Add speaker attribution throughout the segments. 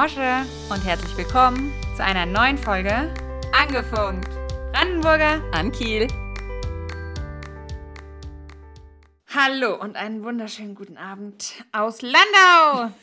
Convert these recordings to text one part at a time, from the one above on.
Speaker 1: Mosche und herzlich willkommen zu einer neuen Folge Angefunkt. Brandenburger
Speaker 2: an Kiel.
Speaker 1: Hallo und einen wunderschönen guten Abend aus Landau.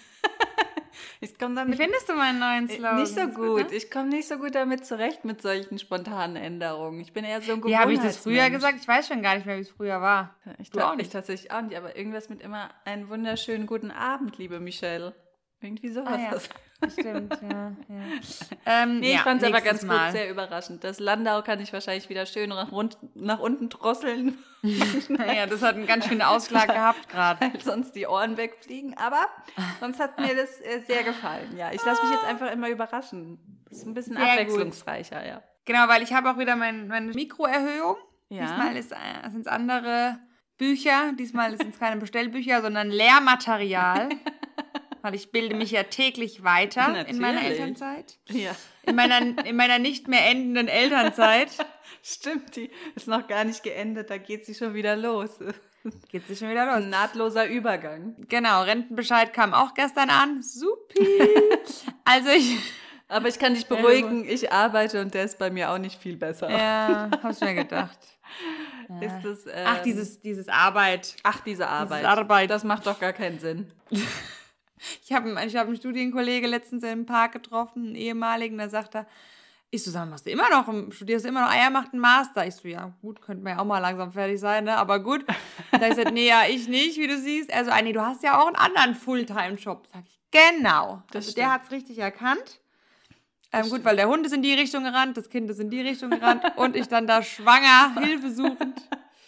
Speaker 2: Ich komm damit,
Speaker 1: Wie findest du meinen neuen Slogan?
Speaker 2: Nicht so gut.
Speaker 1: ne?
Speaker 2: Ich komme nicht so gut damit zurecht mit solchen spontanen Änderungen. Ich bin eher so ein
Speaker 1: Wie habe ich das früher gesagt? Ich weiß schon gar nicht mehr, wie es früher war.
Speaker 2: Ich glaube
Speaker 1: auch nicht.
Speaker 2: ich tatsächlich auch nicht, aber irgendwas mit immer einen wunderschönen guten Abend, liebe Michelle. Irgendwie sowas.
Speaker 1: Ah, ja. Stimmt, ja. ja. Ähm,
Speaker 2: Nee, ich
Speaker 1: ja,
Speaker 2: fand es aber ganz gut,
Speaker 1: Mal.
Speaker 2: sehr überraschend. Das Landau kann ich wahrscheinlich wieder schön nach, rund, nach unten drosseln,
Speaker 1: Ja, das hat einen ganz schönen Ausschlag gehabt gerade.
Speaker 2: weil sonst die Ohren wegfliegen. Aber sonst hat mir das äh, sehr gefallen. Ja, ich lasse mich jetzt einfach immer überraschen. Das ist ein bisschen
Speaker 1: Sehr gut.
Speaker 2: abwechslungsreicher, ja.
Speaker 1: Genau, weil ich habe auch wieder mein, meine Mikroerhöhung.
Speaker 2: Ja.
Speaker 1: Diesmal äh, sind es andere Bücher. Diesmal sind es keine Bestellbücher, sondern Lehrmaterial. weil ich bilde mich ja täglich weiter in meiner
Speaker 2: Natürlich.
Speaker 1: Elternzeit.
Speaker 2: Ja.
Speaker 1: In meiner, in meiner nicht mehr endenden Elternzeit.
Speaker 2: Stimmt, die ist noch gar nicht geendet, da geht sie schon wieder los.
Speaker 1: Geht sich schon wieder los.
Speaker 2: Ein nahtloser Übergang.
Speaker 1: Genau, Rentenbescheid kam auch gestern an. Supi. Also ich,
Speaker 2: Aber ich kann dich beruhigen, ich arbeite und der ist bei mir auch nicht viel besser.
Speaker 1: ja, hab's mir gedacht.
Speaker 2: Ist das, ähm,
Speaker 1: Ach, dieses, dieses Arbeit.
Speaker 2: ach, diese Arbeit.
Speaker 1: Arbeit.
Speaker 2: Das macht doch gar keinen Sinn.
Speaker 1: Ich habe ich hab einen Studienkollege letztens im Park getroffen, einen ehemaligen, da sagt er, ich so, sag, machst du immer noch, studierst du immer noch, ah, er macht einen Master. Ich so, ja gut, könnte man ja auch mal langsam fertig sein, ne? aber gut. Da ich gesagt, nee, ja, ich nicht, wie du siehst. Also, ah, nee, du hast ja auch einen anderen Fulltime-Job. Sag ich, genau.
Speaker 2: Das
Speaker 1: also, der hat es richtig erkannt. Ähm, gut, weil der Hund ist in die Richtung gerannt, das Kind ist in die Richtung gerannt und ich dann da schwanger, hilfesuchend.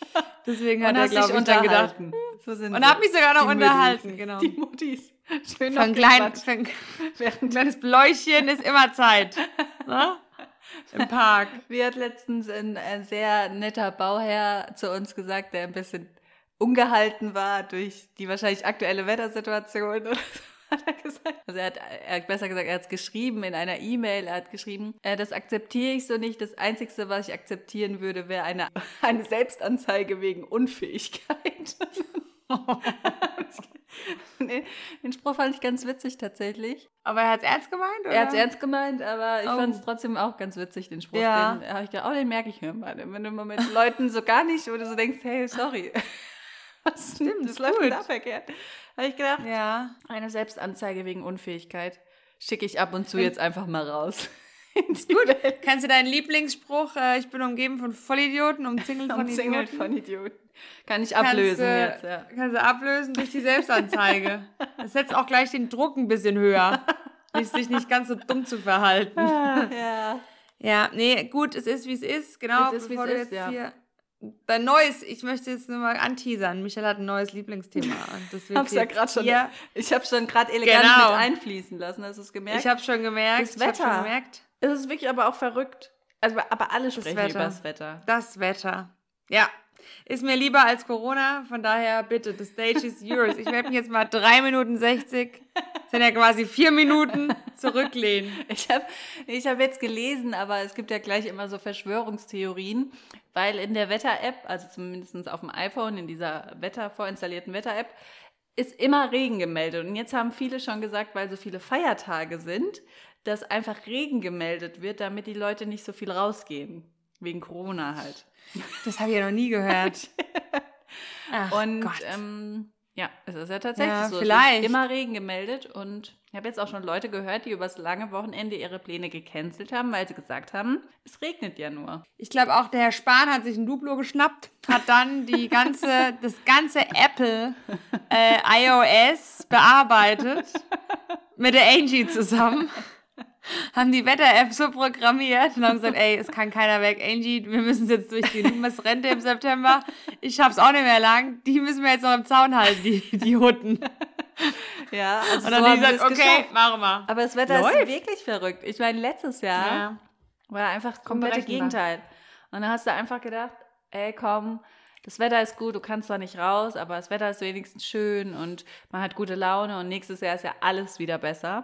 Speaker 1: Deswegen hat er, glaube ich, dann gedacht,
Speaker 2: unterhalten. So sind
Speaker 1: und hat mich sogar noch unterhalten,
Speaker 2: Müttis.
Speaker 1: genau.
Speaker 2: Die Muttis. Schön noch
Speaker 1: klein, ein
Speaker 2: während
Speaker 1: kleines Bläuchen ist immer Zeit. Ne? Im Park.
Speaker 2: Wie hat letztens ein, ein sehr netter Bauherr zu uns gesagt, der ein bisschen ungehalten war durch die wahrscheinlich aktuelle Wettersituation. Hat er gesagt. Also er hat, er hat besser gesagt, er hat es geschrieben in einer E-Mail. Er hat geschrieben, äh, das akzeptiere ich so nicht. Das Einzige, was ich akzeptieren würde, wäre eine, eine Selbstanzeige wegen Unfähigkeit. den, den Spruch fand ich ganz witzig tatsächlich.
Speaker 1: Aber er hat es ernst gemeint, oder?
Speaker 2: Er hat es ernst gemeint, aber ich
Speaker 1: Oh.
Speaker 2: fand es trotzdem auch ganz witzig, den Spruch.
Speaker 1: Ja.
Speaker 2: Den habe ich gedacht, oh, den merke ich mir mal. Wenn du mal mit Leuten so gar nicht, wo du so denkst, hey, sorry. Was
Speaker 1: Stimmt,
Speaker 2: das
Speaker 1: ist
Speaker 2: läuft
Speaker 1: gut.
Speaker 2: da verkehrt. Habe ich gedacht,
Speaker 1: Ja.
Speaker 2: eine Selbstanzeige wegen Unfähigkeit schicke ich ab und zu jetzt einfach mal raus.
Speaker 1: Ist gut. Kannst du deinen Lieblingsspruch, äh, ich bin umgeben von Vollidioten, umzingelt von
Speaker 2: Umzingelt
Speaker 1: Idioten,
Speaker 2: von Idioten. Kann ich
Speaker 1: kannst,
Speaker 2: ablösen
Speaker 1: äh,
Speaker 2: jetzt, ja.
Speaker 1: Kannst du ablösen durch die Selbstanzeige. Das setzt auch gleich den Druck ein bisschen höher. Nicht, sich nicht ganz so dumm zu verhalten.
Speaker 2: ja.
Speaker 1: Ja, nee, gut, es ist, wie es ist. Genau,
Speaker 2: Es ist, wie
Speaker 1: bevor
Speaker 2: es
Speaker 1: du
Speaker 2: ist,
Speaker 1: jetzt
Speaker 2: ja.
Speaker 1: hier... Dein neues, ich möchte jetzt nur mal anteasern. Michelle hat ein neues Lieblingsthema. Und das wird
Speaker 2: Hab's ja gerade schon,
Speaker 1: hier-
Speaker 2: ich habe schon gerade elegant
Speaker 1: Genau.
Speaker 2: mit einfließen lassen. Hast du es gemerkt?
Speaker 1: Ich habe schon gemerkt.
Speaker 2: Das
Speaker 1: Ich hab schon
Speaker 2: Wetter.
Speaker 1: gemerkt.
Speaker 2: es ist wirklich aber auch verrückt. Also, aber alle sprechen
Speaker 1: Wetter.
Speaker 2: über das Wetter.
Speaker 1: Das Wetter. Ja. Ist mir lieber als Corona, von daher bitte, the stage is yours. Ich werde mich jetzt mal 3 Minuten 60, das sind ja quasi 4 Minuten, zurücklehnen.
Speaker 2: Ich habe ich hab jetzt gelesen, aber es gibt ja gleich immer so Verschwörungstheorien, weil in der Wetter-App, also zumindest auf dem iPhone, in dieser Wetter, vorinstallierten Wetter-App, ist immer Regen gemeldet. Und jetzt haben viele schon gesagt, weil so viele Feiertage sind, dass einfach Regen gemeldet wird, damit die Leute nicht so viel rausgehen. Wegen Corona halt.
Speaker 1: Das habe ich ja noch nie gehört. Ach
Speaker 2: Und
Speaker 1: Gott.
Speaker 2: ähm, ja, es ist ja tatsächlich
Speaker 1: Ja,
Speaker 2: so. Es
Speaker 1: vielleicht.
Speaker 2: wird immer Regen gemeldet und ich habe jetzt auch schon Leute gehört, die übers lange Wochenende ihre Pläne gecancelt haben, weil sie gesagt haben, es regnet ja nur.
Speaker 1: Ich glaube auch, der Herr Spahn hat sich ein Duplo geschnappt, hat dann die ganze, das ganze Apple äh, iOS bearbeitet mit der Angie zusammen. Haben die Wetter-App so programmiert und haben gesagt, ey, es kann keiner weg. Angie, wir müssen es jetzt durchziehen. Du bist Rente im September. Ich schaff's auch nicht mehr lang. Die müssen wir jetzt noch im Zaun halten, die, die Hutten.
Speaker 2: Ja, also
Speaker 1: Und dann
Speaker 2: so
Speaker 1: haben die gesagt,
Speaker 2: es
Speaker 1: okay,
Speaker 2: geschafft.
Speaker 1: machen wir.
Speaker 2: Aber das Wetter
Speaker 1: Läuft.
Speaker 2: ist wirklich verrückt. Ich meine, letztes Jahr
Speaker 1: Ja.
Speaker 2: war einfach das komplette. Gegenteil. Und dann hast du einfach gedacht, ey, komm, das Wetter ist gut, du kannst zwar nicht raus, aber das Wetter ist wenigstens schön und man hat gute Laune und nächstes Jahr ist ja alles wieder besser.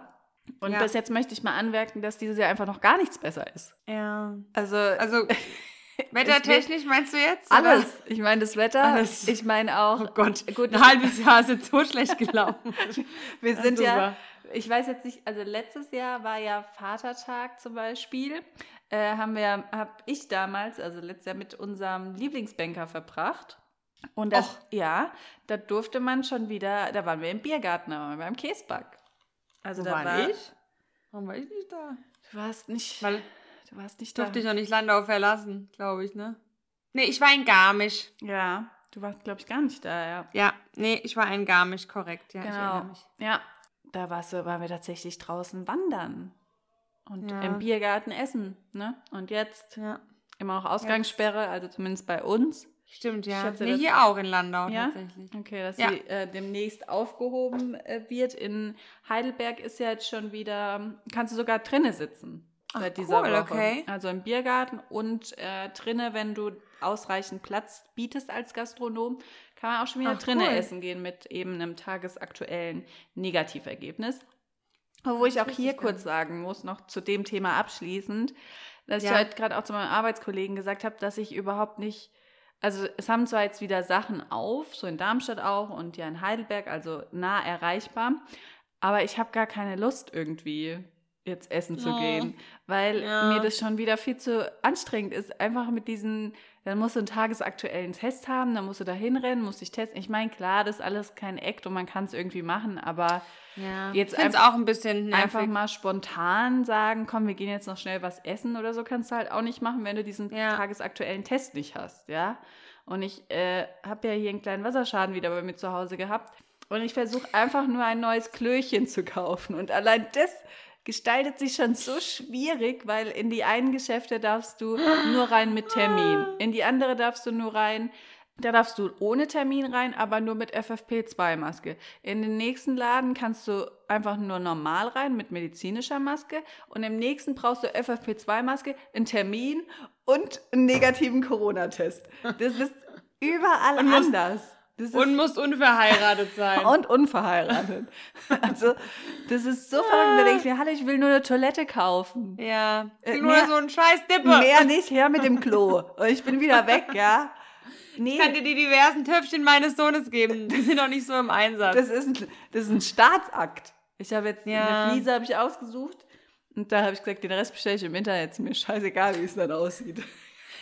Speaker 2: Und
Speaker 1: Ja.
Speaker 2: bis jetzt möchte ich mal anmerken, dass dieses Jahr einfach noch gar nichts besser ist.
Speaker 1: Ja.
Speaker 2: Also,
Speaker 1: Also, wettertechnisch meinst du jetzt?
Speaker 2: alles. Ich meine, das Wetter,
Speaker 1: Alles.
Speaker 2: ich meine auch?
Speaker 1: Oh Gott,
Speaker 2: Gut,
Speaker 1: ein halbes Jahr ist jetzt so schlecht gelaufen.
Speaker 2: wir sind ja,
Speaker 1: super.
Speaker 2: ich weiß jetzt nicht, also letztes Jahr war ja Vatertag zum Beispiel. Äh, haben wir, habe ich damals, also letztes Jahr mit unserem Lieblingsbanker verbracht. Und das, Och. ja, da durfte man schon wieder, da waren wir im Biergarten, da waren wir beim Käsback.
Speaker 1: Also Wo da war ich. Warum war ich nicht da?
Speaker 2: Du warst nicht,
Speaker 1: Weil du warst nicht da. Durfte ich noch nicht Landau verlassen, glaube ich, ne? Nee, ich war in Garmisch.
Speaker 2: Ja, du warst, glaube ich, gar nicht da, ja.
Speaker 1: Ja, nee, ich war in Garmisch, korrekt, ja.
Speaker 2: Genau. Ja, da warst du, waren wir tatsächlich draußen wandern. Und ja. im Biergarten essen, ne? Und jetzt ja. immer noch Ausgangssperre, also zumindest bei uns.
Speaker 1: Stimmt, ja. Schätze, nee, hier auch in Landau ja? tatsächlich.
Speaker 2: Okay, dass ja. sie äh, demnächst aufgehoben äh, wird. In Heidelberg ist ja jetzt schon wieder, kannst du sogar drinnen sitzen.
Speaker 1: Ach, seit dieser cool, Woche. okay.
Speaker 2: Also im Biergarten und äh, drinnen, wenn du ausreichend Platz bietest als Gastronom, kann man auch schon wieder Ach, drinnen cool. essen gehen mit eben einem tagesaktuellen Negativergebnis. Wo ich auch hier kurz sagen muss, noch zu dem Thema abschließend, dass ja. ich halt gerade auch zu meinem Arbeitskollegen gesagt habe, dass ich überhaupt nicht, also es haben zwar jetzt wieder Sachen auf, so in Darmstadt auch und ja in Heidelberg, also nah erreichbar, aber ich habe gar keine Lust irgendwie jetzt essen zu oh. gehen, weil ja. mir das schon wieder viel zu anstrengend ist, einfach mit diesen dann musst du einen tagesaktuellen Test haben, dann musst du da hinrennen, musst dich testen. Ich meine, klar, das ist alles kein Act und man kann es irgendwie machen, aber
Speaker 1: ja, jetzt einfach, auch ein bisschen
Speaker 2: nervig. einfach mal spontan sagen, komm, wir gehen jetzt noch schnell was essen oder so, kannst du halt auch nicht machen, wenn du diesen ja. tagesaktuellen Test nicht hast, ja. Und ich äh, habe ja hier einen kleinen Wasserschaden wieder bei mir zu Hause gehabt. Und ich versuche einfach nur ein neues Klöchen zu kaufen. Und allein das gestaltet sich schon so schwierig, weil in die einen Geschäfte darfst du nur rein mit Termin. In die andere darfst du nur rein, da darfst du ohne Termin rein, aber nur mit FFP2-Maske. In den nächsten Laden kannst du einfach nur normal rein mit medizinischer Maske und im nächsten brauchst du FFP2-Maske, einen Termin und einen negativen Corona-Test. Das ist überall anders
Speaker 1: und musst unverheiratet sein.
Speaker 2: Und unverheiratet. also, das ist so verrückt. Da denke ich mir, hallo, ich will nur eine Toilette kaufen.
Speaker 1: Ja. Äh, nur mehr, so ein scheiß Dippe.
Speaker 2: Mehr nicht, her mit dem Klo. Und ich bin wieder weg, ja.
Speaker 1: Nee. Ich kann dir die diversen Töpfchen meines Sohnes geben. Die sind noch nicht so im Einsatz.
Speaker 2: Das ist ein, das ist ein Staatsakt. Ich habe jetzt ja. eine Fliese habe ich ausgesucht. Und da habe ich gesagt, den Rest bestelle ich im Internet. Ist mir scheißegal, wie es dann aussieht.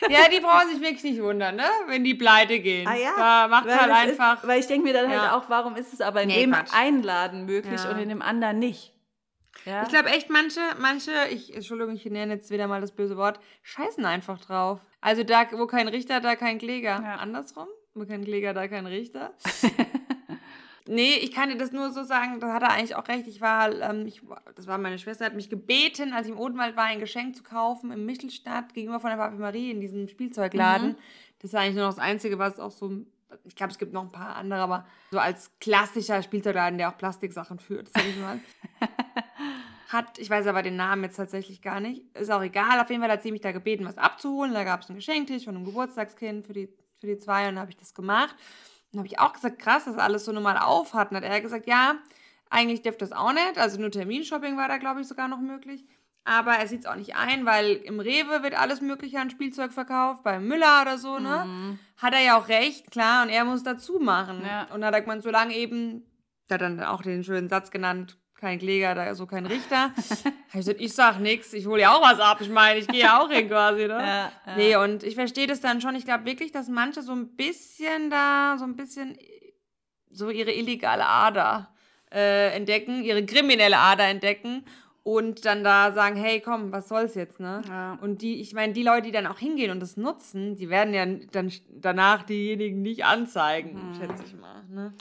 Speaker 1: Ja, die brauchen sich wirklich nicht wundern, ne? wenn die pleite gehen.
Speaker 2: Ah ja,
Speaker 1: da macht weil halt einfach.
Speaker 2: Ist, weil ich denke mir dann halt auch, warum ist es aber in nee, dem Quatsch. Einladen möglich ja. und in dem anderen nicht?
Speaker 1: Ja? Ich glaube echt, manche, manche, ich, Entschuldigung, ich nenne jetzt wieder mal das böse Wort, scheißen einfach drauf. Also da, wo kein Richter, da kein Kläger. Ja. Andersrum? Wo kein Kläger, da kein Richter. Nee, ich kann dir das nur so sagen, da hat er eigentlich auch recht. Ich war, ähm, ich, das war meine Schwester, hat mich gebeten, als ich im Odenwald war, ein Geschenk zu kaufen im Michelstadt gegenüber von der Papi Marie in diesem Spielzeugladen. Mhm. Das ist eigentlich nur noch das Einzige, was auch so, ich glaube, es gibt noch ein paar andere, aber so als klassischer Spielzeugladen, der auch Plastiksachen führt, sag ich mal. hat, ich weiß aber den Namen jetzt tatsächlich gar nicht, ist auch egal, auf jeden Fall hat sie mich da gebeten, was abzuholen. Da gab es einen Geschenktisch von einem Geburtstagskind für die, für die zwei und dann habe ich das gemacht. Dann habe ich auch gesagt, krass, dass alles so normal auf hat. Und hat er gesagt, ja, eigentlich dürfte das auch nicht. Also nur Terminshopping war da, glaube ich, sogar noch möglich. Aber er sieht es auch nicht ein, weil im Rewe wird alles Mögliche an Spielzeug verkauft, beim Müller oder so, ne? Mhm. Hat er ja auch recht, klar, und er muss dazu machen. Ja. Und da hat er gemeint, solange eben, der hat dann auch den schönen Satz genannt, kein Kläger, da so kein Richter. ich gesagt, ich sag nix, ich hole ja auch was ab. Ich meine, ich gehe ja auch hin quasi, ne? Ja, ja. Nee, und ich verstehe das dann schon. Ich glaube wirklich, dass manche so ein bisschen da, so ein bisschen so ihre illegale Ader äh, entdecken, ihre kriminelle Ader entdecken und dann da sagen, hey, komm, was soll's jetzt, ne? Ja. Und die, ich meine, die Leute, die dann auch hingehen und das nutzen, die werden ja dann danach diejenigen nicht anzeigen, hm. schätze ich mal, ne?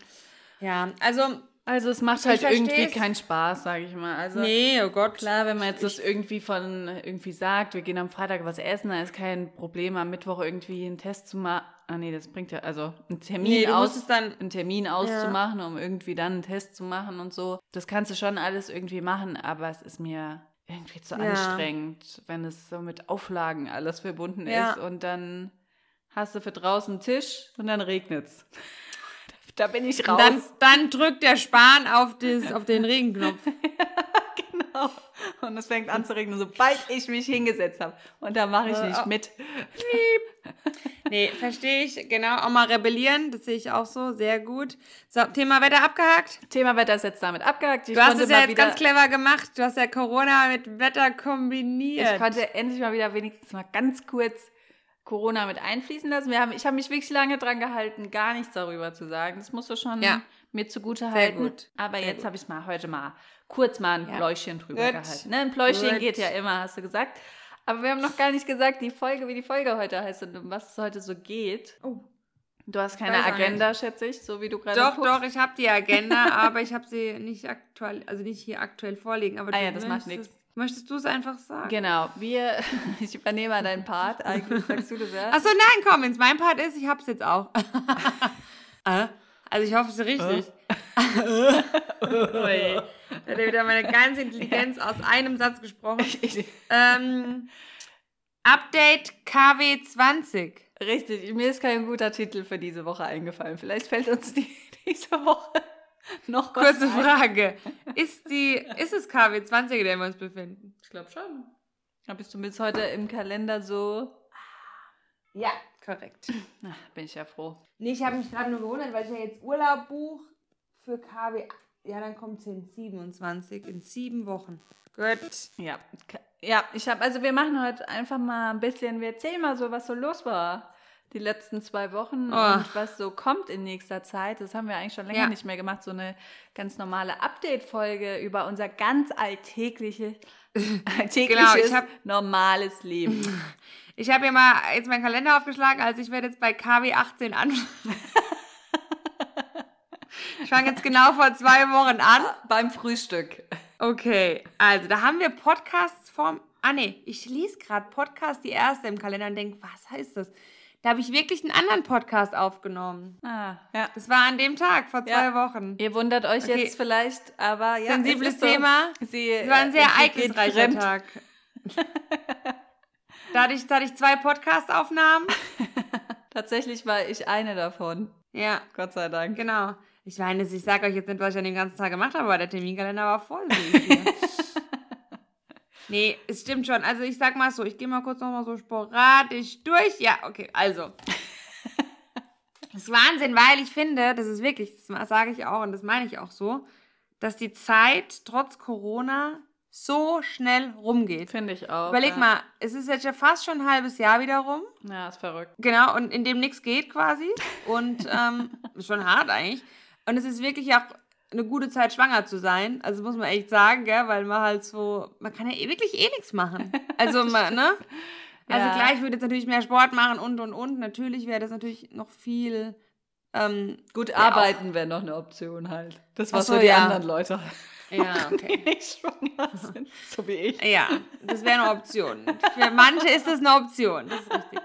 Speaker 1: Ja, also
Speaker 2: also es macht halt irgendwie keinen Spaß, sage ich mal. Also
Speaker 1: nee, oh Gott.
Speaker 2: Klar, wenn man jetzt das irgendwie von irgendwie sagt, wir gehen am Freitag was essen, dann ist kein Problem, am Mittwoch irgendwie einen Test zu machen. Ah nee, das bringt ja, also einen Termin, nee, aus, dann, einen Termin auszumachen, ja. um irgendwie dann einen Test zu machen und so. Das kannst du schon alles irgendwie machen, aber es ist mir irgendwie zu ja. anstrengend, wenn es so mit Auflagen alles verbunden ja. ist und dann hast du für draußen einen Tisch und dann regnet's. Da bin ich raus.
Speaker 1: Dann, dann, drückt der Spahn auf, das, auf den Regenknopf.
Speaker 2: genau. Und es fängt an zu regnen, sobald ich mich hingesetzt habe. Und da mache ich nicht mit.
Speaker 1: Nee, verstehe ich. Genau, auch mal rebellieren, das sehe ich auch so. Sehr gut. So, Thema Wetter abgehakt.
Speaker 2: Thema Wetter ist jetzt damit abgehakt. Ich
Speaker 1: Du hast es ja jetzt ganz clever gemacht. Du hast ja Corona mit Wetter kombiniert.
Speaker 2: Ich konnte endlich mal wieder wenigstens mal ganz kurz Corona mit einfließen lassen. Wir haben, ich habe mich wirklich lange dran gehalten, gar nichts darüber zu sagen. Das musst du schon
Speaker 1: Ja.
Speaker 2: mir zugute halten.
Speaker 1: gut.
Speaker 2: Aber
Speaker 1: Sehr
Speaker 2: jetzt habe ich es mal heute mal kurz mal ein
Speaker 1: Ja.
Speaker 2: Pläuschen drüber
Speaker 1: Gut.
Speaker 2: gehalten. Ne? Ein Pläuschen
Speaker 1: Gut.
Speaker 2: geht ja immer, hast du gesagt. Aber wir haben noch gar nicht gesagt, die Folge, wie die Folge heute heißt und um was es heute so geht.
Speaker 1: Oh.
Speaker 2: Du hast keine Agenda, schätze ich, so wie du gerade
Speaker 1: Doch,
Speaker 2: guckst.
Speaker 1: doch, ich habe die Agenda, aber ich habe sie nicht aktuell, also nicht hier aktuell vorliegen. Aber
Speaker 2: Ah ja, das macht
Speaker 1: möchtest- Möchtest du es einfach sagen?
Speaker 2: Genau, wir, ich übernehme mal deinen Part. Eigentlich sagst du das ja.
Speaker 1: Achso, nein, komm, wenn es mein Part ist, ich hab's jetzt auch. Äh? also ich hoffe, es ist richtig. Ui. Da hat er wieder meine ganze Intelligenz aus einem Satz gesprochen. Ähm, Update KW20.
Speaker 2: Richtig, mir ist kein guter Titel für diese Woche eingefallen. Vielleicht fällt uns die, diese Woche noch was
Speaker 1: Kurze
Speaker 2: ein.
Speaker 1: Frage. Ist, die, ist es KW20, in dem wir uns befinden?
Speaker 2: Ich glaube schon. Da bist du bis heute im Kalender so.
Speaker 1: Ja, korrekt.
Speaker 2: Na, bin ich ja froh.
Speaker 1: Nee, ich habe mich gerade nur gewundert, weil ich ja jetzt Urlaub buche für KW. Ja, dann kommt es in 27, in sieben Wochen. Gut.
Speaker 2: Ja, ja, ich habe, also wir machen heute einfach mal ein bisschen, wir erzählen mal so, was so los war die letzten zwei Wochen
Speaker 1: Oh.
Speaker 2: und was so kommt in nächster Zeit. Das haben wir eigentlich schon länger
Speaker 1: Ja.
Speaker 2: nicht mehr gemacht, so eine ganz normale Update-Folge über unser ganz alltägliche, alltägliches,
Speaker 1: Genau, hab-
Speaker 2: normales Leben.
Speaker 1: Ich habe hier mal jetzt meinen Kalender aufgeschlagen, also ich werde jetzt bei KW 18 anfangen. ich fange jetzt genau vor zwei Wochen an.
Speaker 2: Beim Frühstück.
Speaker 1: Okay, also da haben wir Podcasts vom. Ah nee, ich lese gerade Podcast die erste im Kalender und denke, was heißt das? Da habe ich wirklich einen anderen Podcast aufgenommen.
Speaker 2: Ah, ja.
Speaker 1: Das war an dem Tag vor zwei
Speaker 2: Ja.
Speaker 1: Wochen.
Speaker 2: Ihr wundert euch
Speaker 1: Okay.
Speaker 2: jetzt vielleicht, aber ja.
Speaker 1: Sensibles
Speaker 2: so.
Speaker 1: Thema.
Speaker 2: Sie,
Speaker 1: Es war ein sehr
Speaker 2: äh, geht
Speaker 1: ereignisreicher. Tag. da, hatte ich, da hatte ich zwei Podcast-Aufnahmen.
Speaker 2: Tatsächlich war ich eine davon.
Speaker 1: Ja,
Speaker 2: Gott sei Dank.
Speaker 1: genau. Ich meine, ich sage euch jetzt nicht, was ich an dem ganzen Tag gemacht habe, aber der Terminkalender war voll. nee, es stimmt schon. Also ich sag mal so, ich gehe mal kurz nochmal so sporadisch durch. Ja, okay, also. Das ist Wahnsinn, weil ich finde, das ist wirklich, das sage ich auch und das meine ich auch so, dass die Zeit trotz Corona so schnell rumgeht.
Speaker 2: Finde ich auch.
Speaker 1: Überleg
Speaker 2: ja.
Speaker 1: mal, es ist jetzt ja fast schon ein halbes Jahr wieder rum.
Speaker 2: Ja, ist verrückt.
Speaker 1: Genau, und in dem nichts geht quasi. Und ähm, schon hart eigentlich. Und es ist wirklich auch eine gute Zeit, schwanger zu sein. Also muss man echt sagen, gell? weil man halt so, man kann ja eh wirklich eh nichts machen. Also, man, ne? Also
Speaker 2: Ja.
Speaker 1: klar, ich würde jetzt natürlich mehr Sport machen und, und, und. Natürlich wäre das natürlich noch viel, ähm,
Speaker 2: Gut
Speaker 1: Ja,
Speaker 2: arbeiten wäre noch eine Option halt. Das was
Speaker 1: so,
Speaker 2: die
Speaker 1: ja.
Speaker 2: anderen Leute,
Speaker 1: ja,
Speaker 2: die
Speaker 1: okay.
Speaker 2: nicht schwanger sind. So wie ich.
Speaker 1: Ja, das wäre eine Option. Für manche ist das eine Option. Das ist richtig.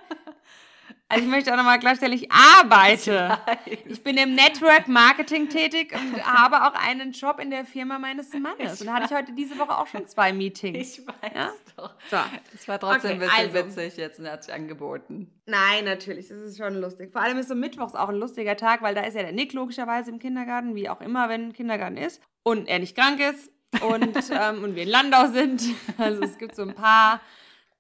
Speaker 1: Also ich möchte auch nochmal klarstellen, ich arbeite. Ich bin im Network Marketing tätig und habe auch einen Job in der Firma meines Mannes. Und da hatte ich heute diese Woche auch schon zwei Meetings.
Speaker 2: Ich weiß
Speaker 1: Ja?
Speaker 2: doch.
Speaker 1: So.
Speaker 2: Das war trotzdem
Speaker 1: Okay,
Speaker 2: ein bisschen
Speaker 1: also.
Speaker 2: witzig jetzt und er hat sich angeboten.
Speaker 1: Nein, natürlich, das ist schon lustig. Vor allem ist so Mittwochs auch ein lustiger Tag, weil da ist ja der Nick logischerweise im Kindergarten, wie auch immer, wenn Kindergarten ist. Und er nicht krank ist und, ähm, und wir in Landau sind. Also es gibt so ein paar,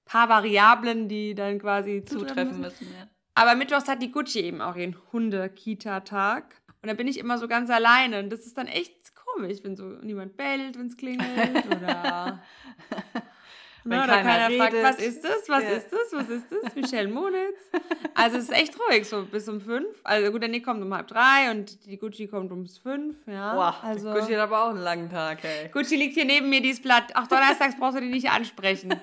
Speaker 1: paar Variablen, die dann quasi zutreffen
Speaker 2: Zutreffen
Speaker 1: müssen.
Speaker 2: müssen, ja.
Speaker 1: Aber mittwochs hat die Gucci eben auch ihren Hunde-Kita-Tag. Und da bin ich immer so ganz alleine. Und das ist dann echt komisch, wenn so niemand bellt, wenn es klingelt. Oder,
Speaker 2: Wenn
Speaker 1: Ne, oder
Speaker 2: keiner
Speaker 1: keiner fragt, was ist das, was
Speaker 2: Ja.
Speaker 1: ist das, was ist das? Michelle Monitz. Also es ist echt ruhig, so bis um fünf. Also gut, der Nick kommt um halb drei und die Gucci kommt ums fünf. Ja,
Speaker 2: Boah,
Speaker 1: also
Speaker 2: Gucci hat aber auch einen langen Tag, ey.
Speaker 1: Gucci liegt hier neben mir, dieses Blatt. Auch donnerstags brauchst du die nicht ansprechen.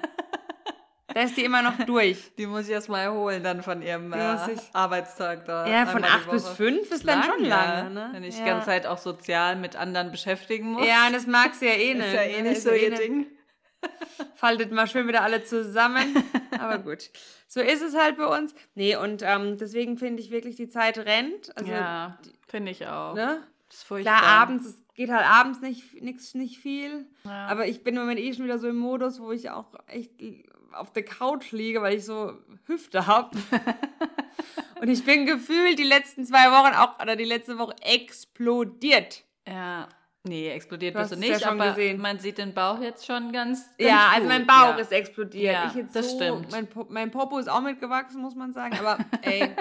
Speaker 1: Da ist die immer noch durch.
Speaker 2: Die muss ich erst mal holen dann von ihrem äh, Arbeitstag da.
Speaker 1: Ja, von acht bis fünf ist dann schon lange, ne?
Speaker 2: Wenn ich
Speaker 1: ja.
Speaker 2: die ganze Zeit auch sozial mit anderen beschäftigen muss.
Speaker 1: Ja, und das mag sie ja eh nicht.
Speaker 2: ist ja eh
Speaker 1: ne?
Speaker 2: nicht so
Speaker 1: ja eh
Speaker 2: ihr Ding.
Speaker 1: Faltet mal schön wieder alle zusammen. Aber gut. So ist es halt bei uns. Nee, und ähm, deswegen finde ich wirklich, die Zeit rennt. Also,
Speaker 2: ja, finde ich auch.
Speaker 1: ne?
Speaker 2: Das ist furchtbar.
Speaker 1: Klar, abends, es geht halt abends nicht, nix, nicht viel.
Speaker 2: Ja.
Speaker 1: Aber ich bin im Moment eh schon wieder so im Modus, wo ich auch echt auf der Couch liege, weil ich so Hüfte habe. und ich bin gefühlt die letzten zwei Wochen auch, oder die letzte Woche explodiert.
Speaker 2: Ja. Nee, explodiert
Speaker 1: Du
Speaker 2: bist du
Speaker 1: ja
Speaker 2: nicht,
Speaker 1: schon
Speaker 2: aber
Speaker 1: gesehen.
Speaker 2: man sieht den Bauch jetzt schon ganz, ganz
Speaker 1: Ja, also
Speaker 2: gut.
Speaker 1: mein Bauch
Speaker 2: ja.
Speaker 1: ist explodiert.
Speaker 2: Ja,
Speaker 1: ich jetzt
Speaker 2: das
Speaker 1: so,
Speaker 2: stimmt.
Speaker 1: Mein, mein Popo ist auch mitgewachsen, muss man sagen. Aber ey,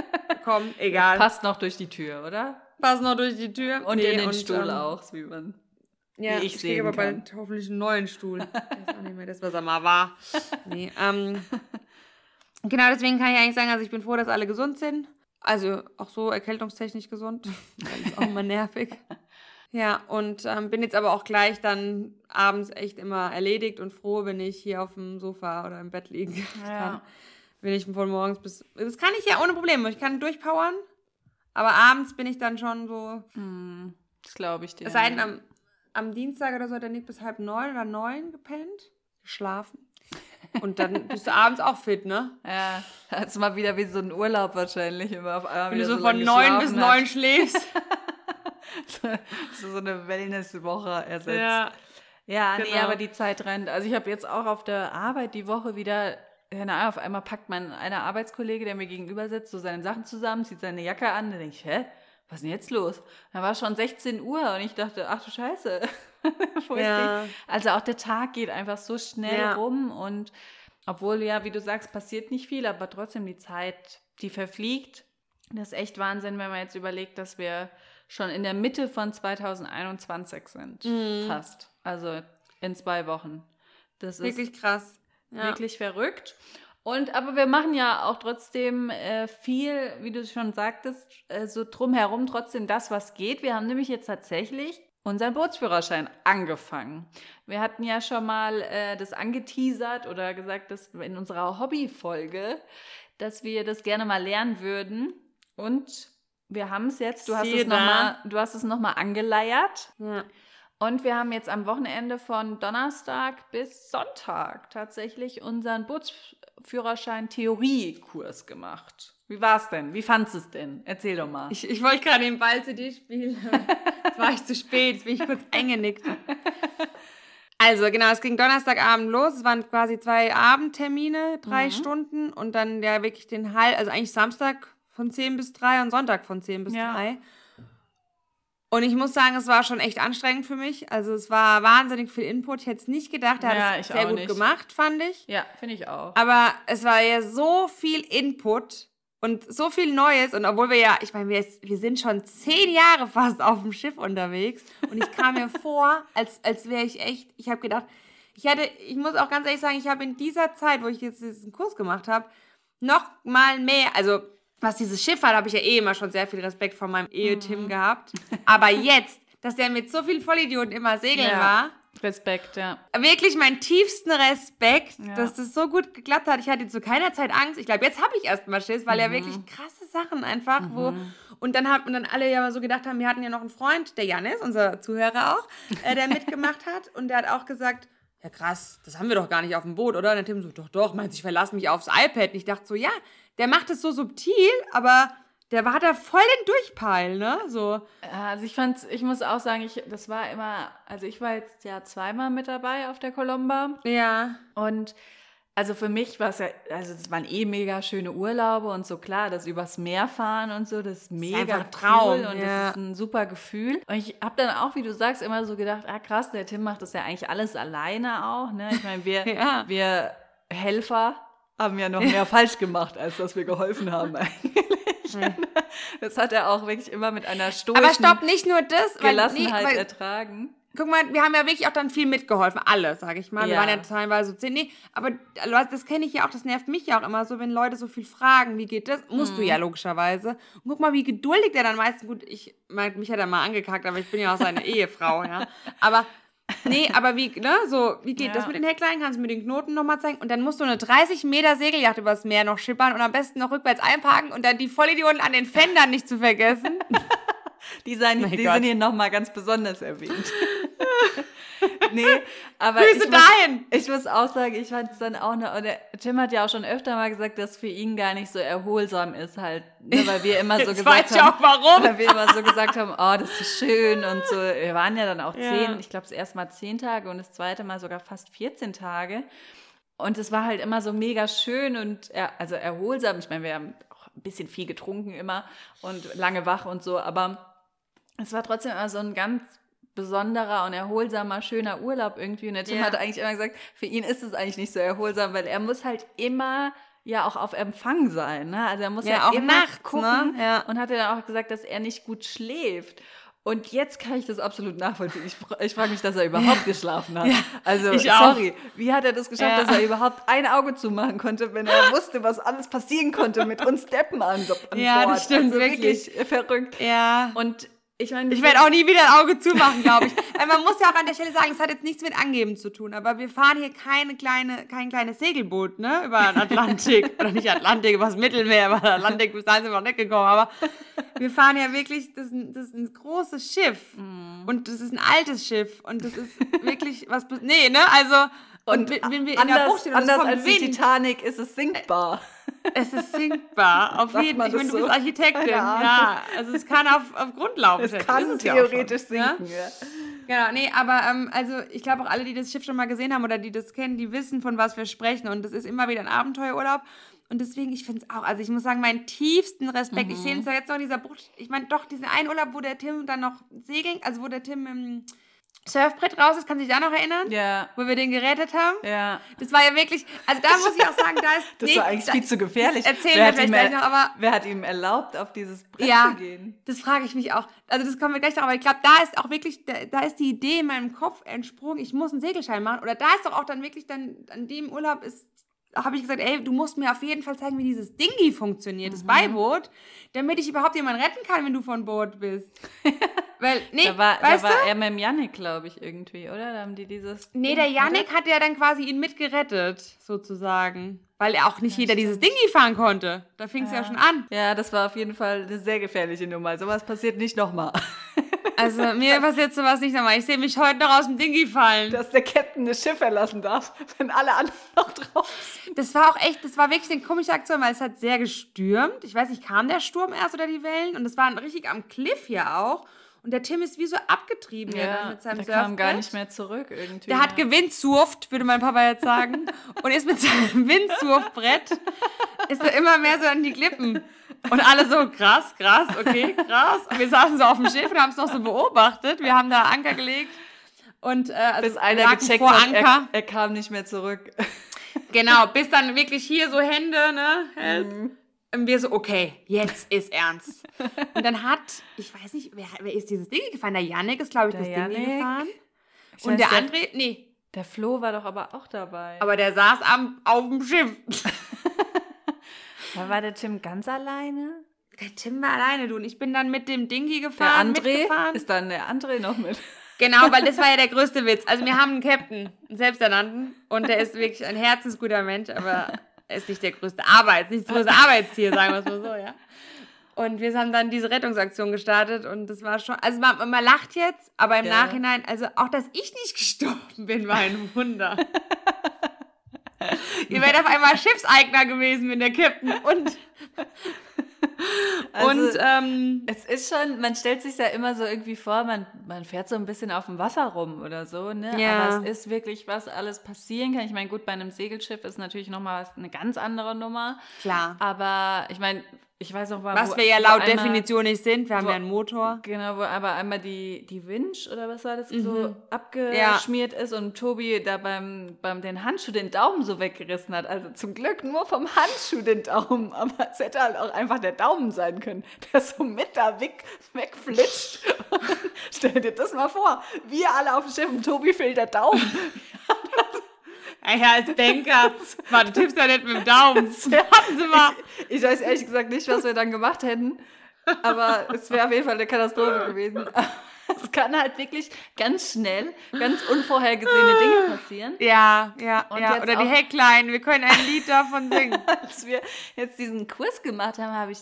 Speaker 1: komm, egal.
Speaker 2: Passt noch durch die Tür, oder?
Speaker 1: Pass noch durch die Tür.
Speaker 2: Und
Speaker 1: Nee,
Speaker 2: in den Stuhl
Speaker 1: ähm,
Speaker 2: auch, wie man.
Speaker 1: Ja,
Speaker 2: ich
Speaker 1: ich
Speaker 2: sehen
Speaker 1: aber
Speaker 2: kann.
Speaker 1: bald hoffentlich einen neuen Stuhl. Ich weiß auch nicht mehr das, was er mal war. Nee, ähm, genau, deswegen kann ich eigentlich sagen, also ich bin froh, dass alle gesund sind. Also auch so erkältungstechnisch gesund. Das ist auch immer nervig. Ja, und ähm, bin jetzt aber auch gleich dann abends echt immer erledigt und froh, wenn ich hier auf dem Sofa oder im Bett liegen
Speaker 2: Ja.
Speaker 1: kann. Wenn ich von morgens bis. Das kann ich ja ohne Probleme. Ich kann durchpowern. Aber abends bin ich dann schon so
Speaker 2: Hm, das glaube ich dir.
Speaker 1: es sei denn, am, am Dienstag oder so hat der Nick bis halb neun oder neun gepennt, geschlafen. Und dann bist du abends auch fit, ne?
Speaker 2: Ja, das ist mal wieder wie so ein Urlaub wahrscheinlich immer auf einmal
Speaker 1: Wenn du so
Speaker 2: lange
Speaker 1: von neun bis neun schläfst.
Speaker 2: so, so eine Wellnesswoche ersetzt.
Speaker 1: ja.
Speaker 2: Ja, nee,
Speaker 1: Genau.
Speaker 2: aber die Zeit rennt. Also ich habe jetzt auch auf der Arbeit die Woche wieder, keine Ahnung, auf einmal packt mein einer Arbeitskollege, der mir gegenüber sitzt, so seine Sachen zusammen, zieht seine Jacke an, dann denke ich, hä? Was ist denn jetzt los? Da war schon 16 Uhr und ich dachte, ach du Scheiße. Ist
Speaker 1: Ja.
Speaker 2: Also auch der Tag geht einfach so schnell
Speaker 1: Ja.
Speaker 2: rum und obwohl ja, wie du sagst, passiert nicht viel, aber trotzdem die Zeit, die verfliegt. Das ist echt Wahnsinn, wenn man jetzt überlegt, dass wir schon in der Mitte von 2021 sind.
Speaker 1: Mhm.
Speaker 2: Fast. Also in zwei Wochen. Das ist
Speaker 1: Wirklich krass. Ja.
Speaker 2: wirklich verrückt. Und aber wir machen ja auch trotzdem äh, viel, wie du schon sagtest, äh, so drumherum trotzdem das, was geht. Wir haben nämlich jetzt tatsächlich unseren Bootsführerschein angefangen. Wir hatten ja schon mal äh, das angeteasert oder gesagt, dass in unserer Hobbyfolge, dass wir das gerne mal lernen würden. Und wir haben es jetzt, du hast es
Speaker 1: Siehe da.
Speaker 2: nochmal, du hast es nochmal angeleiert.
Speaker 1: Ja.
Speaker 2: Und wir haben jetzt am Wochenende von Donnerstag bis Sonntag tatsächlich unseren Bootsführerschein Theoriekurs gemacht. Wie war's denn? Wie fandst du es denn? Erzähl doch mal.
Speaker 1: Ich, ich wollte gerade den Ball zu dir spielen. Jetzt war ich zu spät, jetzt bin ich kurz eingenickt. Also, genau, es ging Donnerstagabend los. Es waren quasi zwei Abendtermine, drei
Speaker 2: Mhm.
Speaker 1: Stunden und dann ja wirklich den Halb, also eigentlich Samstag von 10 bis 3 und Sonntag von 10 bis
Speaker 2: Ja.
Speaker 1: 3. Und ich muss sagen, es war schon echt anstrengend für mich. Also, es war wahnsinnig viel Input. Ich hätte es nicht gedacht. Er hat
Speaker 2: Ja,
Speaker 1: es sehr gut
Speaker 2: nicht.
Speaker 1: gemacht, fand ich.
Speaker 2: ja, finde ich auch.
Speaker 1: Aber es war ja so viel Input und so viel Neues. Und obwohl wir ja, ich meine, wir, wir sind schon zehn Jahre fast auf dem Schiff unterwegs. Und ich kam mir vor, als, als wäre ich echt, ich habe gedacht, ich hatte, ich muss auch ganz ehrlich sagen, ich habe in dieser Zeit, wo ich jetzt diesen Kurs gemacht habe, noch mal mehr, also was dieses Schiff hat, habe ich ja eh immer schon sehr viel Respekt vor meinem Ehe-Tim gehabt. Aber jetzt, dass der mit so vielen Vollidioten immer segeln
Speaker 2: Ja.
Speaker 1: war,
Speaker 2: Respekt, ja.
Speaker 1: wirklich meinen tiefsten Respekt,
Speaker 2: Ja.
Speaker 1: dass das so gut geklappt hat. Ich hatte zu keiner Zeit Angst. Ich glaube, jetzt habe ich erst mal Schiss, weil
Speaker 2: Mhm.
Speaker 1: ja wirklich krasse Sachen einfach, wo und dann hat und dann alle ja so gedacht haben, wir hatten ja noch einen Freund, der Janis, unser Zuhörer auch, äh, der mitgemacht hat und der hat auch gesagt, ja krass, das haben wir doch gar nicht auf dem Boot, oder? Und der Tim so, doch, doch, meinst du, ich verlasse mich aufs iPad. Und ich dachte so, ja, der macht es so subtil, aber der war da voll den Durchpeil, ne? So.
Speaker 2: Also ich fand, ich muss auch sagen, ich, das war immer, also ich war jetzt ja zweimal mit dabei auf der Colomba.
Speaker 1: Ja.
Speaker 2: Und also für mich war es ja, also es waren eh mega schöne Urlaube und so klar, das übers Meer fahren und so, das ist mega
Speaker 1: ein Traum,
Speaker 2: cool und
Speaker 1: ja.
Speaker 2: das ist ein super Gefühl. Und ich habe dann auch, wie du sagst, immer so gedacht, ah krass, der Tim macht das ja eigentlich alles alleine auch. Ne? Ich meine, wir,
Speaker 1: Ja.
Speaker 2: wir Helfer haben ja noch mehr falsch gemacht, als dass wir geholfen haben eigentlich. Das hat er auch wirklich immer mit einer stoischen
Speaker 1: Aber stopp, nicht nur das, weil, nee,
Speaker 2: Gelassenheit
Speaker 1: weil
Speaker 2: ertragen.
Speaker 1: Guck mal, wir haben ja wirklich auch dann viel mitgeholfen. Alle, sage ich mal. Wir
Speaker 2: Ja.
Speaker 1: waren ja teilweise so zehn. Nee, aber das kenne ich ja auch, das nervt mich ja auch immer so, wenn Leute so viel fragen, wie geht das? Musst
Speaker 2: Mhm.
Speaker 1: du ja logischerweise. Und guck mal, wie geduldig der dann meistens, gut, ich, mich hat er mal angekackt, aber ich bin ja auch seine Ehefrau, ja. Aber, nee, aber wie, ne, so, wie geht
Speaker 2: Ja.
Speaker 1: das mit den Hecklein? Kannst du mir den Knoten nochmal zeigen? Und dann musst du eine 30 Meter Segelyacht übers Meer noch schippern und am besten noch rückwärts einparken und dann die Vollidioten an den Fendern nicht zu vergessen.
Speaker 2: Die,
Speaker 1: Mein
Speaker 2: die sind hier nochmal ganz besonders erwähnt. nee, aber
Speaker 1: Grüße
Speaker 2: ich muss,
Speaker 1: dahin!
Speaker 2: ich muss auch sagen, ich fand es dann auch noch, und der Tim hat ja auch schon öfter mal gesagt, dass für ihn gar nicht so erholsam ist halt, ne, weil wir immer so
Speaker 1: Jetzt
Speaker 2: gesagt
Speaker 1: weiß ich
Speaker 2: haben,
Speaker 1: auch warum.
Speaker 2: weil wir immer so gesagt haben, oh, das ist schön und so. Wir waren ja dann auch
Speaker 1: Ja.
Speaker 2: zehn, ich glaube das erste Mal zehn Tage und das zweite Mal sogar fast 14 Tage. Und es war halt immer so mega schön und er, also erholsam. Ich meine, wir haben auch ein bisschen viel getrunken immer und lange wach und so, aber es war trotzdem immer so ein ganz besonderer und erholsamer, schöner Urlaub irgendwie. Und der Tim
Speaker 1: Ja.
Speaker 2: hat eigentlich immer gesagt, für ihn ist es eigentlich nicht so erholsam, weil er muss halt immer ja auch auf Empfang sein. Ne? Also er muss
Speaker 1: Ja,
Speaker 2: ja,
Speaker 1: auch
Speaker 2: immer
Speaker 1: nachts,
Speaker 2: gucken
Speaker 1: ne? Ja.
Speaker 2: und hat er dann auch gesagt, dass er nicht gut schläft. Und jetzt kann ich das absolut nachvollziehen. Ich, ich frage mich, dass er überhaupt geschlafen hat. also,
Speaker 1: ich auch.
Speaker 2: sorry, wie hat er das geschafft,
Speaker 1: Ja.
Speaker 2: dass er überhaupt ein Auge zumachen konnte, wenn er wusste, was alles passieren konnte mit uns Deppen an, an
Speaker 1: Ja,
Speaker 2: Bord?
Speaker 1: das stimmt,
Speaker 2: also
Speaker 1: wirklich.
Speaker 2: verrückt.
Speaker 1: Ja.
Speaker 2: Und ich meine,
Speaker 1: Ich werde auch nie wieder ein Auge zumachen, glaube ich. Weil man muss ja auch an der Stelle sagen, es hat jetzt nichts mit Angeben zu tun, aber wir fahren hier keine kleine, kein kleines Segelboot, ne? Über den Atlantik. Oder nicht Atlantik, über das Mittelmeer, über den Atlantik, bis dahin sind wir noch nicht gekommen. Aber wir fahren ja wirklich, das ist ein, das ist ein großes Schiff.
Speaker 2: Mhm.
Speaker 1: Und das ist ein altes Schiff. Und das ist wirklich was. Nee, ne? Also. Und, wenn wenn wir in der Bucht
Speaker 2: anders,
Speaker 1: stehen und es
Speaker 2: anders
Speaker 1: kommt
Speaker 2: als die
Speaker 1: Wind,
Speaker 2: Titanic ist es sinkbar.
Speaker 1: es ist sinkbar. Auf
Speaker 2: Sagt
Speaker 1: jeden Fall. Ich meine,
Speaker 2: das
Speaker 1: du bist
Speaker 2: so?
Speaker 1: Architektin. Ja, also es kann auf, auf Grund laufen.
Speaker 2: Es
Speaker 1: Das
Speaker 2: kann
Speaker 1: schon,
Speaker 2: theoretisch
Speaker 1: ja?
Speaker 2: sinken. Ja?
Speaker 1: Genau, nee, aber ähm, also ich glaube auch alle, die das Schiff schon mal gesehen haben oder die das kennen, die wissen, von was wir sprechen. Und das ist immer wieder ein Abenteuerurlaub. Und deswegen, ich finde es auch, also ich muss sagen, meinen tiefsten Respekt. Ich sehe uns ja jetzt noch in dieser Bucht. Ich meine, doch, diesen einen Urlaub, wo der Tim dann noch segeln, also wo der Tim im Surfbrett raus ist, kann sich da noch erinnern?
Speaker 2: Ja.
Speaker 1: Wo wir den gerettet haben?
Speaker 2: Ja.
Speaker 1: Das war ja wirklich, also da muss ich auch sagen, da ist.
Speaker 2: Das
Speaker 1: nee,
Speaker 2: war eigentlich
Speaker 1: da,
Speaker 2: viel zu gefährlich.
Speaker 1: erzählen
Speaker 2: wer
Speaker 1: wir vielleicht gleich noch, aber-
Speaker 2: Wer hat ihm erlaubt, auf dieses Brett
Speaker 1: Ja.
Speaker 2: zu gehen?
Speaker 1: Das frage ich mich auch. Also das kommen wir gleich noch, aber ich glaube, da ist auch wirklich, da, da ist die Idee in meinem Kopf entsprungen, ich muss einen Segelschein machen. Oder da ist doch auch dann wirklich dann, an dem Urlaub ist, habe ich gesagt, ey, du musst mir auf jeden Fall zeigen, wie dieses Dingi funktioniert,
Speaker 2: Mhm.
Speaker 1: das Beiboot, damit ich überhaupt jemanden retten kann, wenn du von Bord bist. Weil, nee,
Speaker 2: Da war, da
Speaker 1: weißt
Speaker 2: war
Speaker 1: du?
Speaker 2: er mit dem Yannick, glaube ich, irgendwie, oder? Da haben die dieses.
Speaker 1: Nee, der Yannick hat ja dann quasi ihn mitgerettet, sozusagen. Weil auch nicht jeder dieses Dingi fahren konnte. Da fing es ja. schon an.
Speaker 2: Ja, das war auf jeden Fall eine sehr gefährliche Nummer. Sowas passiert nicht nochmal.
Speaker 1: Also mir passiert sowas nicht nochmal. Ich sehe mich heute noch aus dem Dingi fallen.
Speaker 2: Dass der Captain das Schiff verlassen darf, wenn alle anderen noch drauf sind.
Speaker 1: Das war auch echt, das war wirklich eine komische Aktion, weil es hat sehr gestürmt. Ich weiß nicht, kam der Sturm erst oder die Wellen? Und es war richtig am Cliff hier auch. Und der Tim ist wie so abgetrieben ja, mit seinem
Speaker 2: der
Speaker 1: Surfbrett.
Speaker 2: kam gar nicht mehr zurück irgendwie.
Speaker 1: Der hat gewindsurft, würde mein Papa jetzt sagen. und ist mit seinem Windsurfbrett, ist er immer mehr so an die Klippen. Und alle so, krass, krass, okay, krass. Und wir saßen so auf dem Schiff und haben es noch so beobachtet. Wir haben da Anker gelegt. Und äh, also
Speaker 2: bis einer gecheckt hat, er, er kam nicht mehr zurück.
Speaker 1: Genau, bis dann wirklich hier so Hände, ne?
Speaker 2: Mhm.
Speaker 1: Und wir so, okay, jetzt ist ernst. Und dann hat, ich weiß nicht, wer, wer ist dieses Ding gefahren? Der Yannick ist, glaube ich,
Speaker 2: Der
Speaker 1: das Ding
Speaker 2: Yannick.
Speaker 1: gefahren.
Speaker 2: Ich
Speaker 1: Und der
Speaker 2: der-
Speaker 1: André, nee,
Speaker 2: Der Flo war doch aber auch dabei.
Speaker 1: aber der saß am, auf dem Schiff.
Speaker 2: Da war der Tim ganz alleine.
Speaker 1: Der Tim war alleine, du. Und ich bin dann mit dem Dingi
Speaker 2: Der
Speaker 1: gefahren,
Speaker 2: André
Speaker 1: mitgefahren.
Speaker 2: ist dann der André noch mit.
Speaker 1: Genau, weil das war ja der größte Witz. Also wir haben einen Captain, einen Selbsternannten. Und der ist wirklich ein herzensguter Mensch, aber er ist nicht der größte Arbeits, nicht das größte Arbeitstier, sagen wir es mal so, ja. Und wir haben dann diese Rettungsaktion gestartet und das war schon, also man, man lacht jetzt, aber im
Speaker 2: Ja.
Speaker 1: Nachhinein, also auch, dass ich nicht gestorben bin, war ein Wunder. Ihr wärt auf einmal Schiffseigner gewesen, wenn der Captain und,
Speaker 2: Also,
Speaker 1: und ähm,
Speaker 2: Es ist schon, man stellt sich ja immer so irgendwie vor, man, man fährt so ein bisschen auf dem Wasser rum oder so, ne?
Speaker 1: Ja.
Speaker 2: Aber es ist wirklich, was alles passieren kann. Ich meine, gut, bei einem Segelschiff ist natürlich nochmal was, eine ganz andere Nummer.
Speaker 1: klar.
Speaker 2: Aber ich meine, ich weiß noch mal,
Speaker 1: Was
Speaker 2: wo-
Speaker 1: wir ja laut
Speaker 2: einmal-
Speaker 1: Definition nicht sind, wir haben
Speaker 2: wo-
Speaker 1: ja einen Motor.
Speaker 2: Genau, wo aber einmal die, die Winch oder was war das so
Speaker 1: Mhm.
Speaker 2: abgeschmiert ist und Tobi da beim, beim den Handschuh den Daumen so weggerissen hat. Also zum Glück nur vom Handschuh den Daumen, aber es hätte halt auch einfach der Daumen sein können, der so mit da weg, wegflitscht. Stell dir das mal vor, wir alle auf dem Schiff und Tobi fehlt der Daumen.
Speaker 1: Ja, als Banker. Mann, du tippst ja nicht mit dem Daumen. Hatten Sie mal.
Speaker 2: Ich weiß ehrlich gesagt nicht, was wir dann gemacht hätten, aber es wäre auf jeden Fall eine Katastrophe gewesen. Es kann halt wirklich ganz schnell, ganz unvorhergesehene Dinge passieren.
Speaker 1: Ja, ja,
Speaker 2: Und
Speaker 1: ja. Oder die Hecklein. Wir können ein Lied davon singen.
Speaker 2: Als wir jetzt diesen Kurs gemacht haben, habe ich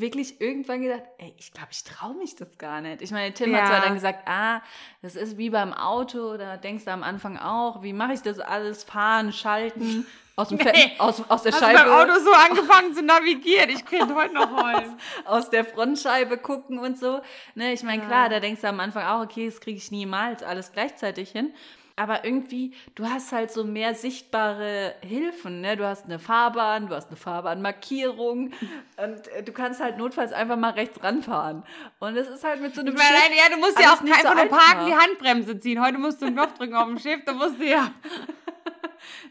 Speaker 2: wirklich irgendwann gedacht, ey, ich glaube, ich traue mich das gar nicht. Ich meine, Tim hat
Speaker 1: Ja.
Speaker 2: zwar dann gesagt, ah, das ist wie beim Auto, da denkst du am Anfang auch, wie mache ich das alles, fahren, schalten, aus, dem
Speaker 1: Nee.
Speaker 2: Fe- aus, aus der
Speaker 1: Hast
Speaker 2: Scheibe,
Speaker 1: beim Auto so angefangen zu navigieren? Ich könnte heute noch heulen.
Speaker 2: aus der Frontscheibe gucken und so. Ne, ich meine, klar, da denkst du am Anfang auch, okay, das kriege ich niemals alles gleichzeitig hin. Aber irgendwie, du hast halt so mehr sichtbare Hilfen. Ne? Du hast eine Fahrbahn, du hast eine Fahrbahnmarkierung und äh, du kannst halt notfalls einfach mal rechts ranfahren. Und es ist halt mit so einem
Speaker 1: Ich meine,
Speaker 2: Schiff
Speaker 1: ja, du musst ja auch
Speaker 2: nicht
Speaker 1: einfach
Speaker 2: so
Speaker 1: nur parken, die Handbremse ziehen. Heute musst du einen Knopf drücken auf dem Schiff, da musst du ja,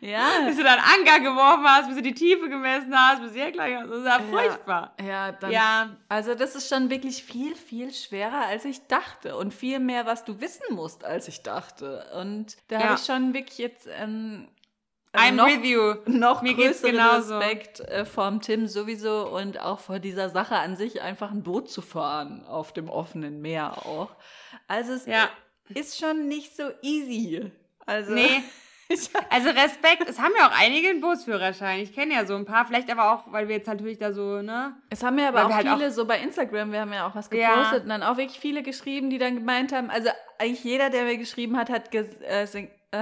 Speaker 2: Ja,
Speaker 1: bis du dann Anker geworfen hast, bis du die Tiefe gemessen hast, bis hier gleich hast. Das ist ja furchtbar.
Speaker 2: ja, dann,
Speaker 1: Ja,
Speaker 2: Also das ist schon wirklich viel, viel schwerer, als ich dachte. Und viel mehr, was du wissen musst, als ich dachte. Und da
Speaker 1: Ja.
Speaker 2: habe ich schon wirklich jetzt ähm, also
Speaker 1: I'm
Speaker 2: noch,
Speaker 1: with you.
Speaker 2: noch
Speaker 1: Mir
Speaker 2: größeren
Speaker 1: genauso.
Speaker 2: Respekt äh, vom Tim sowieso und auch vor dieser Sache an sich, einfach ein Boot zu fahren auf dem offenen Meer auch. Also es
Speaker 1: Ja.
Speaker 2: ist schon nicht so easy. Also
Speaker 1: Nee. Also Respekt, es haben ja auch einige einen Bootsführerschein. Ich kenne ja so ein paar, vielleicht aber auch, weil wir jetzt natürlich da so, ne?
Speaker 2: Es haben ja aber auch
Speaker 1: halt
Speaker 2: viele so bei Instagram, wir haben ja auch was
Speaker 1: Ja.
Speaker 2: gepostet und dann auch wirklich viele geschrieben, die dann gemeint haben, also eigentlich jeder, der mir geschrieben hat, hat, ges äh,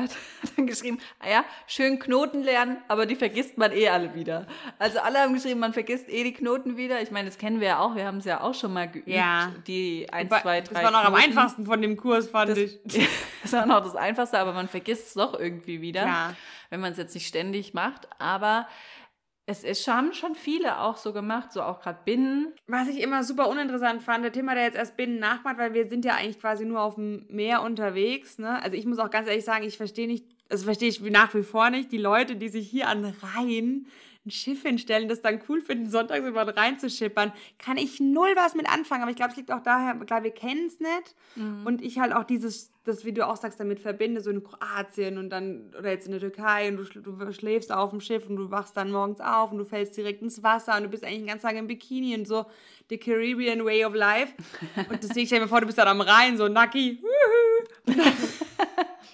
Speaker 2: hat dann geschrieben, ah ja, schön Knoten lernen, aber die vergisst man eh alle wieder. Also alle haben geschrieben, man vergisst eh die Knoten wieder. Ich meine, das kennen wir ja auch, wir haben es ja auch schon mal geübt,
Speaker 1: Ja.
Speaker 2: die 1,
Speaker 1: Wobei,
Speaker 2: 2, 3
Speaker 1: das war noch am
Speaker 2: Knoten.
Speaker 1: einfachsten von dem Kurs, fand
Speaker 2: Das,
Speaker 1: ich.
Speaker 2: das war noch das Einfachste, aber man vergisst es doch irgendwie wieder,
Speaker 1: Ja.
Speaker 2: wenn man es jetzt nicht ständig macht. Aber es ist, haben schon viele auch so gemacht, so auch gerade Binnen.
Speaker 1: Was ich immer super uninteressant fand, der hat ja jetzt erst Binnen nachgemacht, weil wir sind ja eigentlich quasi nur auf dem Meer unterwegs. Ne? Also ich muss auch ganz ehrlich sagen, ich verstehe nicht, das verstehe ich nach wie vor nicht, die Leute, die sich hier an Rhein ein Schiff hinstellen, das dann cool finden, sonntags über den Rhein zu schippern, kann ich null was mit anfangen. Aber ich glaube, es liegt auch daher, klar, wir kennen es nicht. Und ich halt auch dieses, das, wie du auch sagst, damit verbinde, so in Kroatien und dann, oder jetzt in der Türkei und du, du schläfst auf dem Schiff und du wachst dann morgens auf und du fällst direkt ins Wasser und du bist eigentlich den ganzen Tag im Bikini und so, the Caribbean way of life. Und deswegen stell dir mal vor, du bist dann am Rhein, so nacki.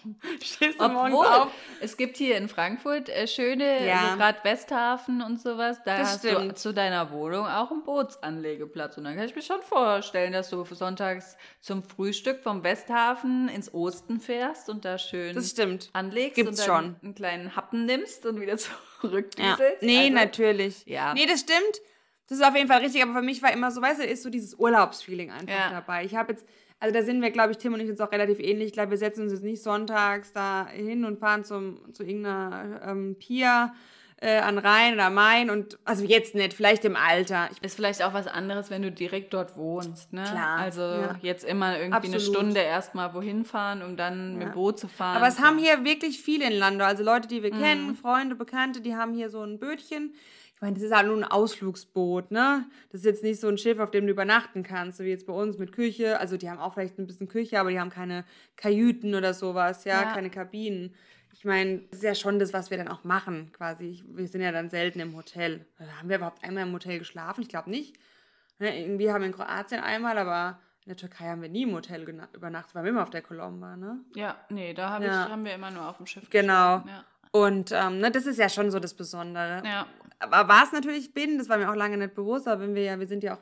Speaker 1: Stehst du morgens
Speaker 2: Obwohl,
Speaker 1: auf.
Speaker 2: es gibt hier in Frankfurt äh, schöne,
Speaker 1: Ja.
Speaker 2: also gerade Westhafen und sowas, da
Speaker 1: Das
Speaker 2: hast du
Speaker 1: stimmt.
Speaker 2: zu deiner Wohnung auch einen Bootsanlegeplatz. Und dann kann ich mir schon vorstellen, dass du sonntags zum Frühstück vom Westhafen ins Osten fährst und da schön
Speaker 1: Das stimmt.
Speaker 2: anlegst
Speaker 1: Gibt's
Speaker 2: und dann
Speaker 1: schon.
Speaker 2: einen kleinen Happen nimmst und wieder
Speaker 1: Ja.
Speaker 2: zurückdüselst.
Speaker 1: Nee,
Speaker 2: Also,
Speaker 1: natürlich.
Speaker 2: Ja.
Speaker 1: Nee, das stimmt. Das ist auf jeden Fall richtig, aber für mich war immer so, weißt du, ist so dieses Urlaubsfeeling einfach
Speaker 2: Ja.
Speaker 1: dabei. Ich habe jetzt, also da sind wir, glaube ich, Tim und ich uns auch relativ ähnlich. Ich glaube, wir setzen uns jetzt nicht sonntags da hin und fahren zum, zu irgendeiner ähm, Pier äh, an Rhein oder Main und, also jetzt nicht, vielleicht im Alter. Ich,
Speaker 2: Ist vielleicht auch was anderes, wenn du direkt dort wohnst, ne?
Speaker 1: Klar,
Speaker 2: Also
Speaker 1: ja.
Speaker 2: jetzt immer irgendwie eine
Speaker 1: Absolut.
Speaker 2: Stunde erstmal wohin fahren, um dann mit
Speaker 1: Ja.
Speaker 2: dem Boot zu fahren.
Speaker 1: aber es haben hier wirklich viele in Lando, also Leute, die wir
Speaker 2: Mhm.
Speaker 1: kennen, Freunde, Bekannte, die haben hier so ein Bötchen. Ich meine, das ist halt nur ein Ausflugsboot, ne? Das ist jetzt nicht so ein Schiff, auf dem du übernachten kannst, so wie jetzt bei uns mit Küche. Also die haben auch vielleicht ein bisschen Küche, aber die haben keine Kajüten oder sowas, ja,
Speaker 2: Ja.
Speaker 1: keine Kabinen. Ich meine, das ist ja schon das, was wir dann auch machen, quasi. Wir sind ja dann selten im Hotel. Haben wir überhaupt einmal im Hotel geschlafen? Ich glaube nicht. Ne, irgendwie haben wir in Kroatien einmal, aber in der Türkei haben wir nie im Hotel übernachtet, weil wir immer auf der Colomba, ne?
Speaker 2: Ja, nee, da hab
Speaker 1: Ja.
Speaker 2: ich, haben wir immer nur auf dem Schiff
Speaker 1: Genau.
Speaker 2: geschlafen,
Speaker 1: Und ähm, ne, das ist ja schon so das Besondere.
Speaker 2: Ja.
Speaker 1: War es natürlich bin, das war mir auch lange nicht bewusst, aber wenn wir ja, wir sind ja auch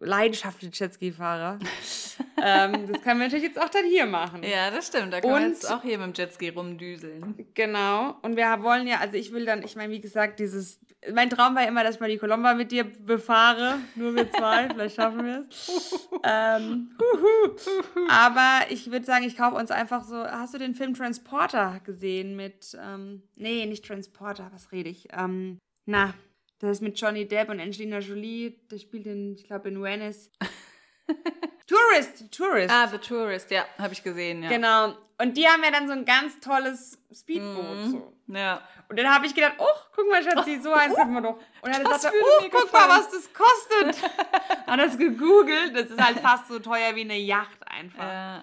Speaker 1: leidenschaftliche Jetski-Fahrer. ähm, das können wir natürlich jetzt auch dann hier machen.
Speaker 2: Ja, das stimmt. Da man
Speaker 1: Und-
Speaker 2: jetzt auch hier mit dem Jetski rumdüseln.
Speaker 1: Genau. Und wir wollen ja, also ich will dann, ich meine, wie gesagt, dieses, mein Traum war immer, dass ich mal die Colomba mit dir befahre. Nur wir zwei, vielleicht schaffen wir es. ähm. Aber ich würde sagen, ich kaufe uns einfach so, hast du den Film Transporter gesehen mit, ähm, nee, nicht Transporter, was rede ich? Ähm, na, das ist mit Johnny Depp und Angelina Jolie, der spielt in, ich glaube, in Venice. Tourist, Tourist.
Speaker 2: Ah, The Tourist, ja, habe ich gesehen, ja.
Speaker 1: Genau. Und die haben ja dann so ein ganz tolles Speedboot.
Speaker 2: Mhm.
Speaker 1: So.
Speaker 2: Ja.
Speaker 1: Und dann habe ich gedacht, oh, guck mal, Schatzi, so eins haben wir doch. Und dann er,
Speaker 2: würde
Speaker 1: oh, guck mal, was das kostet. Hat das gegoogelt. Das ist halt fast so teuer wie eine Yacht einfach.
Speaker 2: Äh,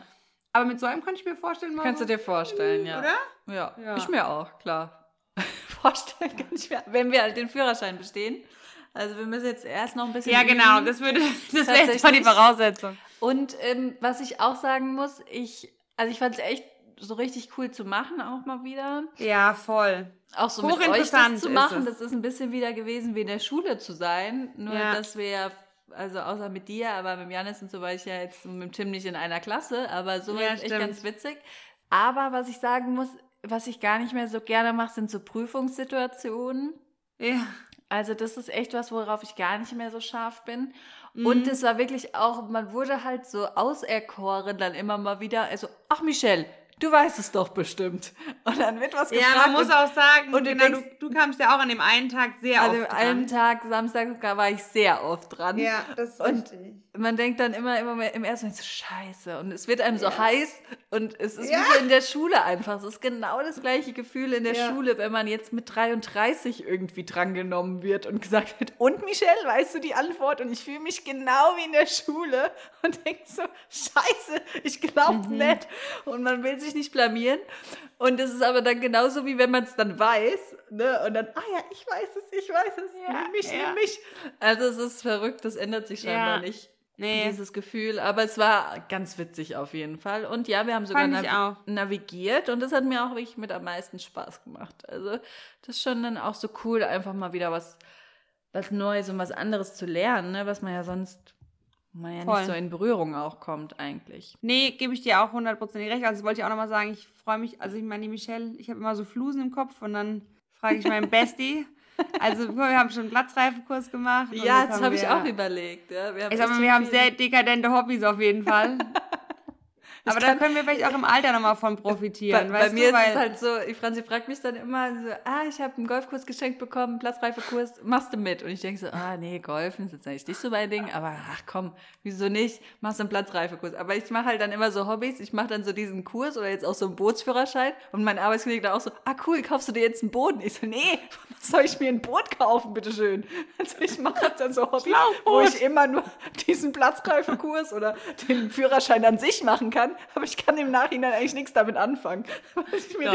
Speaker 1: Aber mit so einem kann ich mir vorstellen, mal
Speaker 2: kannst du dir vorstellen, ja.
Speaker 1: oder?
Speaker 2: Ja,
Speaker 1: Ja.
Speaker 2: ich mir auch, klar. Vorstellen kann ich mir, wenn wir halt den Führerschein bestehen. Also wir müssen jetzt erst noch ein bisschen
Speaker 1: Ja, genau.
Speaker 2: üben.
Speaker 1: Das würde, das wäre jetzt mal die. Voraussetzung.
Speaker 2: Und ähm, was ich auch sagen muss, ich, also ich fand es echt so richtig cool zu machen, auch mal wieder.
Speaker 1: Ja, voll.
Speaker 2: Auch so mit euch das zu
Speaker 1: ist
Speaker 2: machen,
Speaker 1: es.
Speaker 2: das ist ein bisschen wieder gewesen wie in der Schule zu sein. Nur,
Speaker 1: Ja.
Speaker 2: dass wir ja, also außer mit dir, aber mit Janis und so war ich ja jetzt mit Tim nicht in einer Klasse, aber so war
Speaker 1: Ja,
Speaker 2: es echt
Speaker 1: stimmt.
Speaker 2: ganz witzig. Aber was ich sagen muss, was ich gar nicht mehr so gerne mache, sind so Prüfungssituationen.
Speaker 1: Ja.
Speaker 2: Also das ist echt was, worauf ich gar nicht mehr so scharf bin.
Speaker 1: Mhm.
Speaker 2: Und es war wirklich auch, man wurde halt so auserkoren dann immer mal wieder. Also, ach Michelle, du weißt es doch bestimmt. Und dann wird was gefragt.
Speaker 1: Ja, man muss
Speaker 2: und,
Speaker 1: auch sagen,
Speaker 2: und du
Speaker 1: genau,
Speaker 2: denkst-
Speaker 1: du, du kamst ja auch an dem einen Tag sehr
Speaker 2: an
Speaker 1: oft
Speaker 2: dem
Speaker 1: dran.
Speaker 2: einen Tag, Samstag, war ich sehr oft dran.
Speaker 1: Ja, das ist
Speaker 2: Und
Speaker 1: richtig.
Speaker 2: man denkt dann immer, immer mehr, im ersten Moment so, scheiße. Und es wird einem so heiß und es ist
Speaker 1: Ja.
Speaker 2: wie so in der Schule einfach. Es ist genau das gleiche Gefühl in der
Speaker 1: Ja.
Speaker 2: Schule, wenn man jetzt mit 33 irgendwie drangenommen wird und gesagt wird, und Michelle, weißt du die Antwort? Und ich fühle mich genau wie in der Schule und denke so, scheiße, ich glaub's
Speaker 1: Mhm.
Speaker 2: nicht. Und man will sich nicht blamieren. Und es ist aber dann genauso, wie wenn man es dann weiß. Ne? Und dann, ah ja, ich weiß es, ich weiß es,
Speaker 1: Ja,
Speaker 2: nimm mich,
Speaker 1: ja.
Speaker 2: nimm mich. Also es ist verrückt, das ändert sich scheinbar
Speaker 1: Ja.
Speaker 2: nicht.
Speaker 1: Nee.
Speaker 2: Dieses Gefühl, aber es war ganz witzig auf jeden Fall. Und ja, wir haben sogar nav navigiert und das hat mir auch wirklich mit am meisten Spaß gemacht. Also das ist schon dann auch so cool, einfach mal wieder was, was Neues und was anderes zu lernen, ne? was man ja sonst man ja
Speaker 1: Voll.
Speaker 2: nicht so in Berührung auch kommt eigentlich.
Speaker 1: Nee, gebe ich dir auch hundertprozentig recht. Also wollte ich auch nochmal sagen, ich freue mich, also ich meine, die Michelle, ich habe immer so Flusen im Kopf und dann frage ich meinen Bestie. Also wir haben schon einen Platzreifekurs gemacht.
Speaker 2: Ja, das habe ich
Speaker 1: wir-
Speaker 2: auch überlegt. Ja, wir haben
Speaker 1: Ich sag mal, wir haben sehr dekadente Hobbys auf jeden Fall. Aber da können wir vielleicht auch im Alter nochmal von profitieren.
Speaker 2: Bei, bei
Speaker 1: weißt
Speaker 2: mir
Speaker 1: du,
Speaker 2: ist es halt so, die Franzi fragt mich dann immer so, ah, ich habe einen Golfkurs geschenkt bekommen, Platzreifekurs, machst du mit? Und ich denke so, ah, nee, Golfen ist jetzt eigentlich nicht so mein Ding, aber ach komm, wieso nicht? Machst du einen Platzreifekurs. Aber ich mache halt dann immer so Hobbys, ich mache dann so diesen Kurs oder jetzt auch so einen Bootsführerschein und mein Arbeitskollege da auch so, ah cool, kaufst du dir jetzt einen? Und ich so, nee, was soll ich mir ein Boot kaufen, bitteschön? Also ich mache halt dann so Hobbys, wo ich immer nur diesen Platzreifekurs oder den Führerschein an sich machen kann, aber ich kann im Nachhinein eigentlich nichts damit anfangen, weil ich mir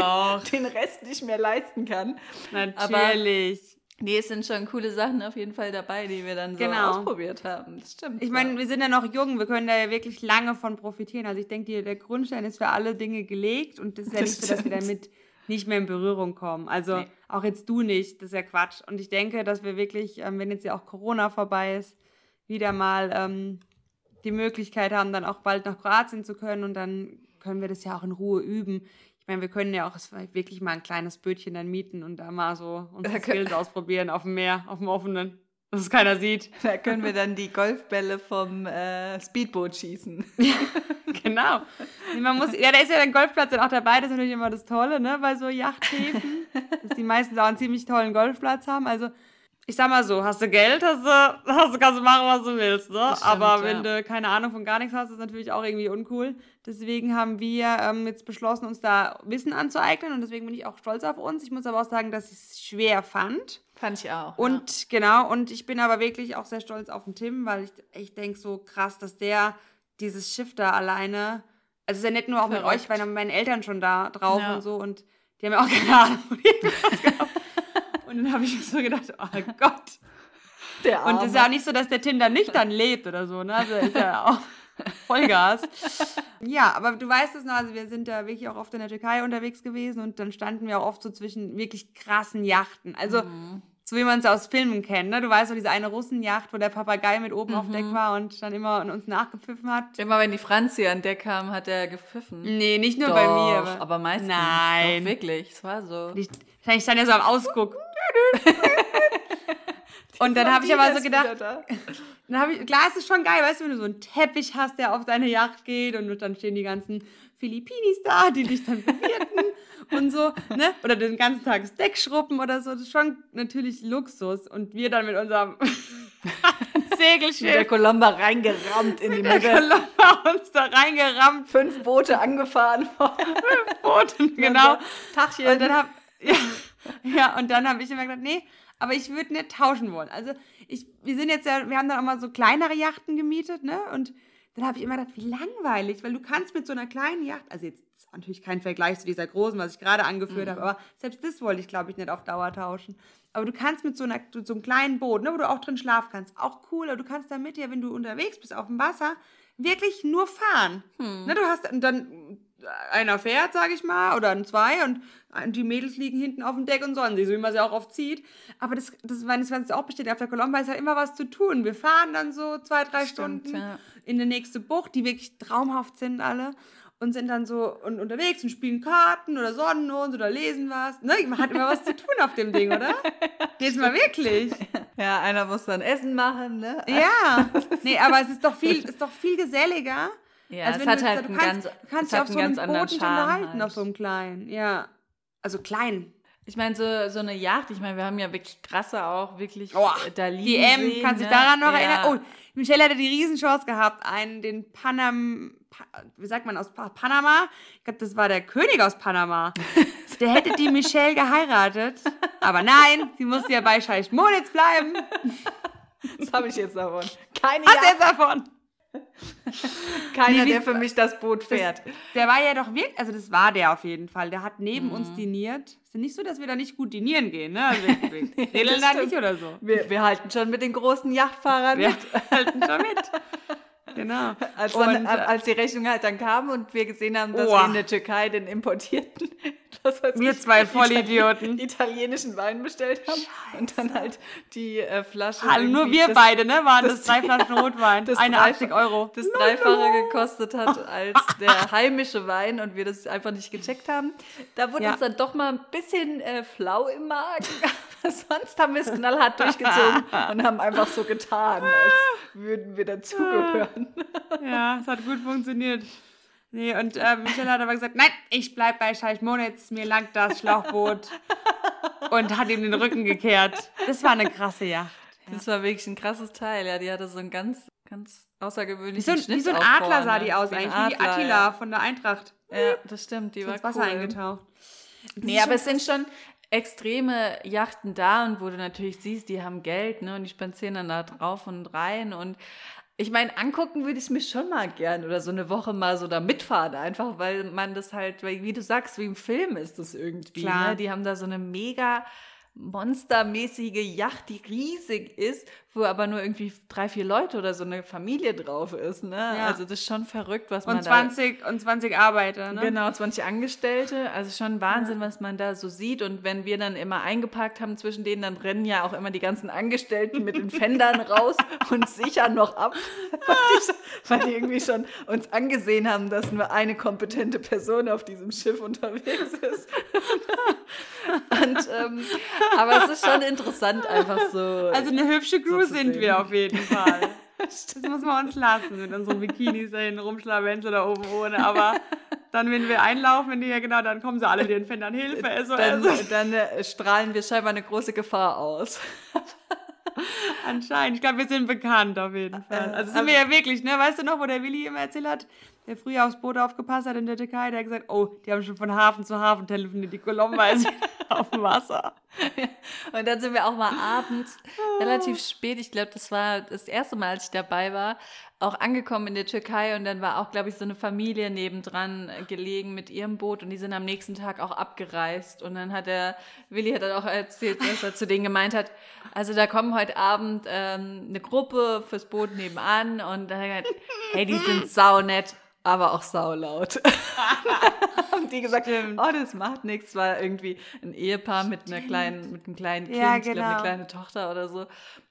Speaker 2: den, den Rest nicht mehr leisten kann.
Speaker 1: natürlich.
Speaker 2: Nee, es sind schon coole Sachen auf jeden Fall dabei, die wir dann so
Speaker 1: Genau.
Speaker 2: ausprobiert haben. Das stimmt.
Speaker 1: Ich meine, wir sind ja noch jung, wir können da ja wirklich lange von profitieren. Also ich denke, der Grundstein ist für alle Dinge gelegt und das ist ja
Speaker 2: Das
Speaker 1: nicht so, dass wir damit nicht mehr in Berührung kommen. Also
Speaker 2: Nee.
Speaker 1: auch jetzt du nicht, das ist ja Quatsch. Und ich denke, dass wir wirklich, ähm, wenn jetzt ja auch Corona vorbei ist, wieder mal ähm, die Möglichkeit haben, dann auch bald nach Kroatien zu können und dann können wir das ja auch in Ruhe üben. Ich meine, wir können ja auch wirklich mal ein kleines Bötchen dann mieten und da mal so unsere Skills ausprobieren auf dem Meer, auf dem offenen, dass es keiner sieht.
Speaker 2: da können wir dann die Golfbälle vom äh, Speedboot schießen.
Speaker 1: Genau. Man muss, ja, da ist ja der Golfplatz dann auch dabei. Das ist natürlich immer das Tolle, ne, bei so Yachthäfen, dass die meistens auch einen ziemlich tollen Golfplatz haben. Also, ich sag mal so, hast du Geld, hast du, hast du kannst du machen, was du willst, ne?
Speaker 2: Stimmt,
Speaker 1: Aber
Speaker 2: ja.
Speaker 1: wenn du keine Ahnung von gar nichts hast, ist natürlich auch irgendwie uncool. Deswegen haben wir ähm, jetzt beschlossen, uns da Wissen anzueignen und deswegen bin ich auch stolz auf uns. Ich muss aber auch sagen, dass ich es schwer fand.
Speaker 2: Fand ich auch.
Speaker 1: Und genau, und ich bin aber wirklich auch sehr stolz auf den Tim, weil ich, ich denke so krass, dass der dieses Schiff da alleine, also es ist ja nicht nur auch mit
Speaker 2: Verrückt.
Speaker 1: euch, weil dann meine Eltern schon da drauf
Speaker 2: Ja.
Speaker 1: und so und die haben ja auch keine Ahnung. Und dann habe ich mir so gedacht, oh Gott.
Speaker 2: der
Speaker 1: Und es ist ja auch nicht so, dass der Tim da nüchtern lebt oder so, ne? Also ist ja auch Vollgas. Ja, aber du weißt es noch, also wir sind da wirklich auch oft in der Türkei unterwegs gewesen und dann standen wir auch oft so zwischen wirklich krassen Yachten. Also so wie man es aus Filmen kennt, ne? Du weißt doch, diese eine Russenjacht, wo der Papagei mit oben auf Deck war und dann immer an uns nachgepfiffen hat.
Speaker 2: Immer wenn die Franzi an Deck kam, hat er gepfiffen.
Speaker 1: Nee, nicht nur
Speaker 2: Doch,
Speaker 1: bei mir.
Speaker 2: aber meistens.
Speaker 1: Nein.
Speaker 2: Doch, wirklich, es war so.
Speaker 1: Ich, wahrscheinlich stand er so am Ausguck. Und dann habe ich aber so gedacht, Dann hab ich, klar, es ist schon geil, weißt du, wenn du so einen Teppich hast, der auf deine Yacht geht und dann stehen die ganzen Philippinis da, die dich dann bewirten und so, ne? Oder den ganzen Tag das Deck schruppen oder so. Das ist schon natürlich Luxus. Und wir dann mit unserem
Speaker 2: der
Speaker 1: Segelschiff,
Speaker 2: Colomba reingerammt in die
Speaker 1: der
Speaker 2: Mitte.
Speaker 1: Colomba uns da reingerammt,
Speaker 2: Fünf Boote angefahren.
Speaker 1: Booten, genau.
Speaker 2: Tachchen.
Speaker 1: Und dann hab, ja, ja, und dann habe ich immer gedacht, nee, aber ich würde nicht tauschen wollen. Also ich, wir sind jetzt ja, wir haben dann auch mal so kleinere Yachten gemietet, ne? Und dann habe ich immer gedacht, wie langweilig, weil du kannst mit so einer kleinen Yacht, also jetzt ist natürlich kein Vergleich zu dieser großen, was ich gerade angeführt habe, aber selbst das wollte ich, glaube ich, nicht auf Dauer tauschen. Aber du kannst mit so, einer, so einem kleinen Boot, ne, wo du auch drin schlafen kannst, auch cool, aber du kannst damit ja, wenn du unterwegs bist auf dem Wasser, wirklich nur fahren. Ne, du hast und dann einer fährt, sage ich mal, oder ein zwei und die Mädels liegen hinten auf dem Deck und sonnen sich, so wie man sie auch oft sieht. Aber das, das meines Wissens auch besteht auf der Colomba, ist halt immer was zu tun. Wir fahren dann so zwei, drei
Speaker 2: Stimmt,
Speaker 1: Stunden
Speaker 2: ja.
Speaker 1: in die nächste Bucht, die wirklich traumhaft sind alle. Und sind dann so und unterwegs und spielen Karten oder sonnen uns oder lesen was. Ne? Man hat immer was zu tun auf dem Ding, oder? Jetzt mal wirklich.
Speaker 2: Ja, einer muss dann Essen machen, ne?
Speaker 1: Ja. Nee, aber es ist doch viel, ist doch viel geselliger,
Speaker 2: Ja,
Speaker 1: Als
Speaker 2: es hat
Speaker 1: du,
Speaker 2: halt
Speaker 1: du kannst,
Speaker 2: ganz,
Speaker 1: du kannst dich auf so
Speaker 2: einen
Speaker 1: einem Boot nicht unterhalten,
Speaker 2: halt.
Speaker 1: auf so einem kleinen. Ja. Also klein.
Speaker 2: Ich meine, so, so eine Yacht, ich meine, wir haben ja wirklich krasse auch, wirklich
Speaker 1: Oh,
Speaker 2: äh, da liegen
Speaker 1: Die M,
Speaker 2: sehen,
Speaker 1: kannst dich
Speaker 2: ne?
Speaker 1: daran noch
Speaker 2: ja.
Speaker 1: erinnern? Oh, Michelle hatte die Riesenchance gehabt, einen, den Panam, Pa- wie sagt man aus Pa- Panama? Ich glaube, das war der König aus Panama. Der hätte die Michelle geheiratet. Aber nein, sie musste ja bei Scheich Moritz bleiben.
Speaker 2: Das habe ich jetzt davon. Keine
Speaker 1: Was
Speaker 2: Yacht,
Speaker 1: jetzt davon?
Speaker 2: keiner,
Speaker 1: Nee,
Speaker 2: der für mich das Boot fährt.
Speaker 1: Das, der war ja doch wirklich, also das war der auf jeden Fall. Der hat neben
Speaker 2: Mhm.
Speaker 1: uns diniert. Ist ja nicht so, dass wir da nicht gut dinieren gehen, ne? Also wir, grillen da nicht oder so.
Speaker 2: wir, wir halten schon mit den großen Yachtfahrern
Speaker 1: Wir
Speaker 2: mit.
Speaker 1: halten schon mit. Genau.
Speaker 2: Als, dann,
Speaker 1: Und, äh,
Speaker 2: als die Rechnung halt dann kam und wir gesehen haben, dass
Speaker 1: Oha.
Speaker 2: wir in der Türkei den importierten, das heißt,
Speaker 1: Wir zwei Vollidioten.
Speaker 2: italienischen Wein bestellt haben und dann halt die äh, Flasche.
Speaker 1: Hallo, nur wir
Speaker 2: das-
Speaker 1: beide, ne? Waren das,
Speaker 2: das-
Speaker 1: drei Flaschen Rotwein.
Speaker 2: das
Speaker 1: Eine
Speaker 2: Dreifach-
Speaker 1: 80 Euro.
Speaker 2: das Dreifache gekostet hat als der heimische Wein und wir das einfach nicht gecheckt haben. Da wurde
Speaker 1: Ja.
Speaker 2: uns dann doch mal ein bisschen äh, flau im Magen. Sonst haben wir es knallhart durchgezogen und haben einfach so getan, als würden wir dazugehören.
Speaker 1: Ja, es hat gut funktioniert. Nee, und äh, Michelle hat aber gesagt, nein, ich bleib bei Scheich Monitz, mir langt das Schlauchboot. und hat ihm den Rücken gekehrt. Das war eine krasse Yacht.
Speaker 2: Das war wirklich ein krasses Teil. Ja, die hatte so einen ganz, ganz
Speaker 1: Wie
Speaker 2: außergewöhnlichen
Speaker 1: so, ein-
Speaker 2: Schnitt
Speaker 1: wie so ein Adler sah die aus
Speaker 2: Wie ein
Speaker 1: eigentlich, wie die Attila
Speaker 2: Ja.
Speaker 1: von der Eintracht.
Speaker 2: ja, das stimmt, die war
Speaker 1: ins Wasser
Speaker 2: cool.
Speaker 1: eingetaucht.
Speaker 2: Nee, aber es sind schon extreme Yachten da und wo du natürlich siehst, die haben Geld, ne, und die spazieren dann da drauf und rein und ich meine, angucken würde ich es mir schon mal gern oder so eine Woche mal so da mitfahren, einfach weil man das halt, weil, wie du sagst, wie im Film ist das irgendwie.
Speaker 1: Klar.
Speaker 2: Ne? Die haben da so eine mega monstermäßige Yacht, die riesig ist, wo aber nur irgendwie drei, vier Leute oder so eine Familie drauf ist. Ne?
Speaker 1: Ja.
Speaker 2: Also das ist schon verrückt, was man
Speaker 1: Und
Speaker 2: da
Speaker 1: 20, und 20 Arbeiter, ne?
Speaker 2: Genau, 20 Angestellte. Also schon Wahnsinn, was man da so sieht. Und wenn wir dann immer eingeparkt haben zwischen denen, dann rennen ja auch immer die ganzen Angestellten mit den Fendern raus und sichern noch ab, weil die, weil die irgendwie schon uns angesehen haben, dass nur eine kompetente Person auf diesem Schiff unterwegs ist. Und, ähm, aber es ist schon interessant, einfach so.
Speaker 1: Also eine hübsche Crew sind wir auf jeden Fall. Das muss man uns lassen, mit unseren Bikinis da hinten rumschlawenzeln da oben ohne. Aber dann, wenn wir einlaufen in die, ja genau, dann kommen sie alle den Fendern Hilfe,
Speaker 2: dann,
Speaker 1: SOS.
Speaker 2: dann äh, strahlen wir scheinbar eine große Gefahr aus.
Speaker 1: Anscheinend. Ich glaube, wir sind bekannt auf jeden Fall.
Speaker 2: Äh,
Speaker 1: Also sind wir ja wirklich, ne? Weißt du noch, wo der Willi immer erzählt hat, der früher aufs Boot aufgepasst hat in der Türkei, der hat gesagt, oh, die haben schon von Hafen zu Hafen telefoniert, die Colomba ist auf dem Wasser.
Speaker 2: Und dann sind wir auch mal abends relativ spät, ich glaube, das war das erste Mal, als ich dabei war, auch angekommen in der Türkei. Und dann war auch, glaube ich, so eine Familie nebendran gelegen mit ihrem Boot. Und die sind am nächsten Tag auch abgereist. Und dann hat der Willi hat dann auch erzählt, dass er zu denen gemeint hat, also da kommen heute Abend ähm, eine Gruppe fürs Boot nebenan. Und dann hat er gesagt, hey, die sind saunett, aber auch saulaut. haben die gesagt,
Speaker 1: Stimmt.
Speaker 2: oh, das macht nichts, war irgendwie ein Ehepaar mit einer kleinen, mit einem kleinen Kind,
Speaker 1: Ja,
Speaker 2: ich glaube
Speaker 1: genau.
Speaker 2: eine kleine Tochter oder so.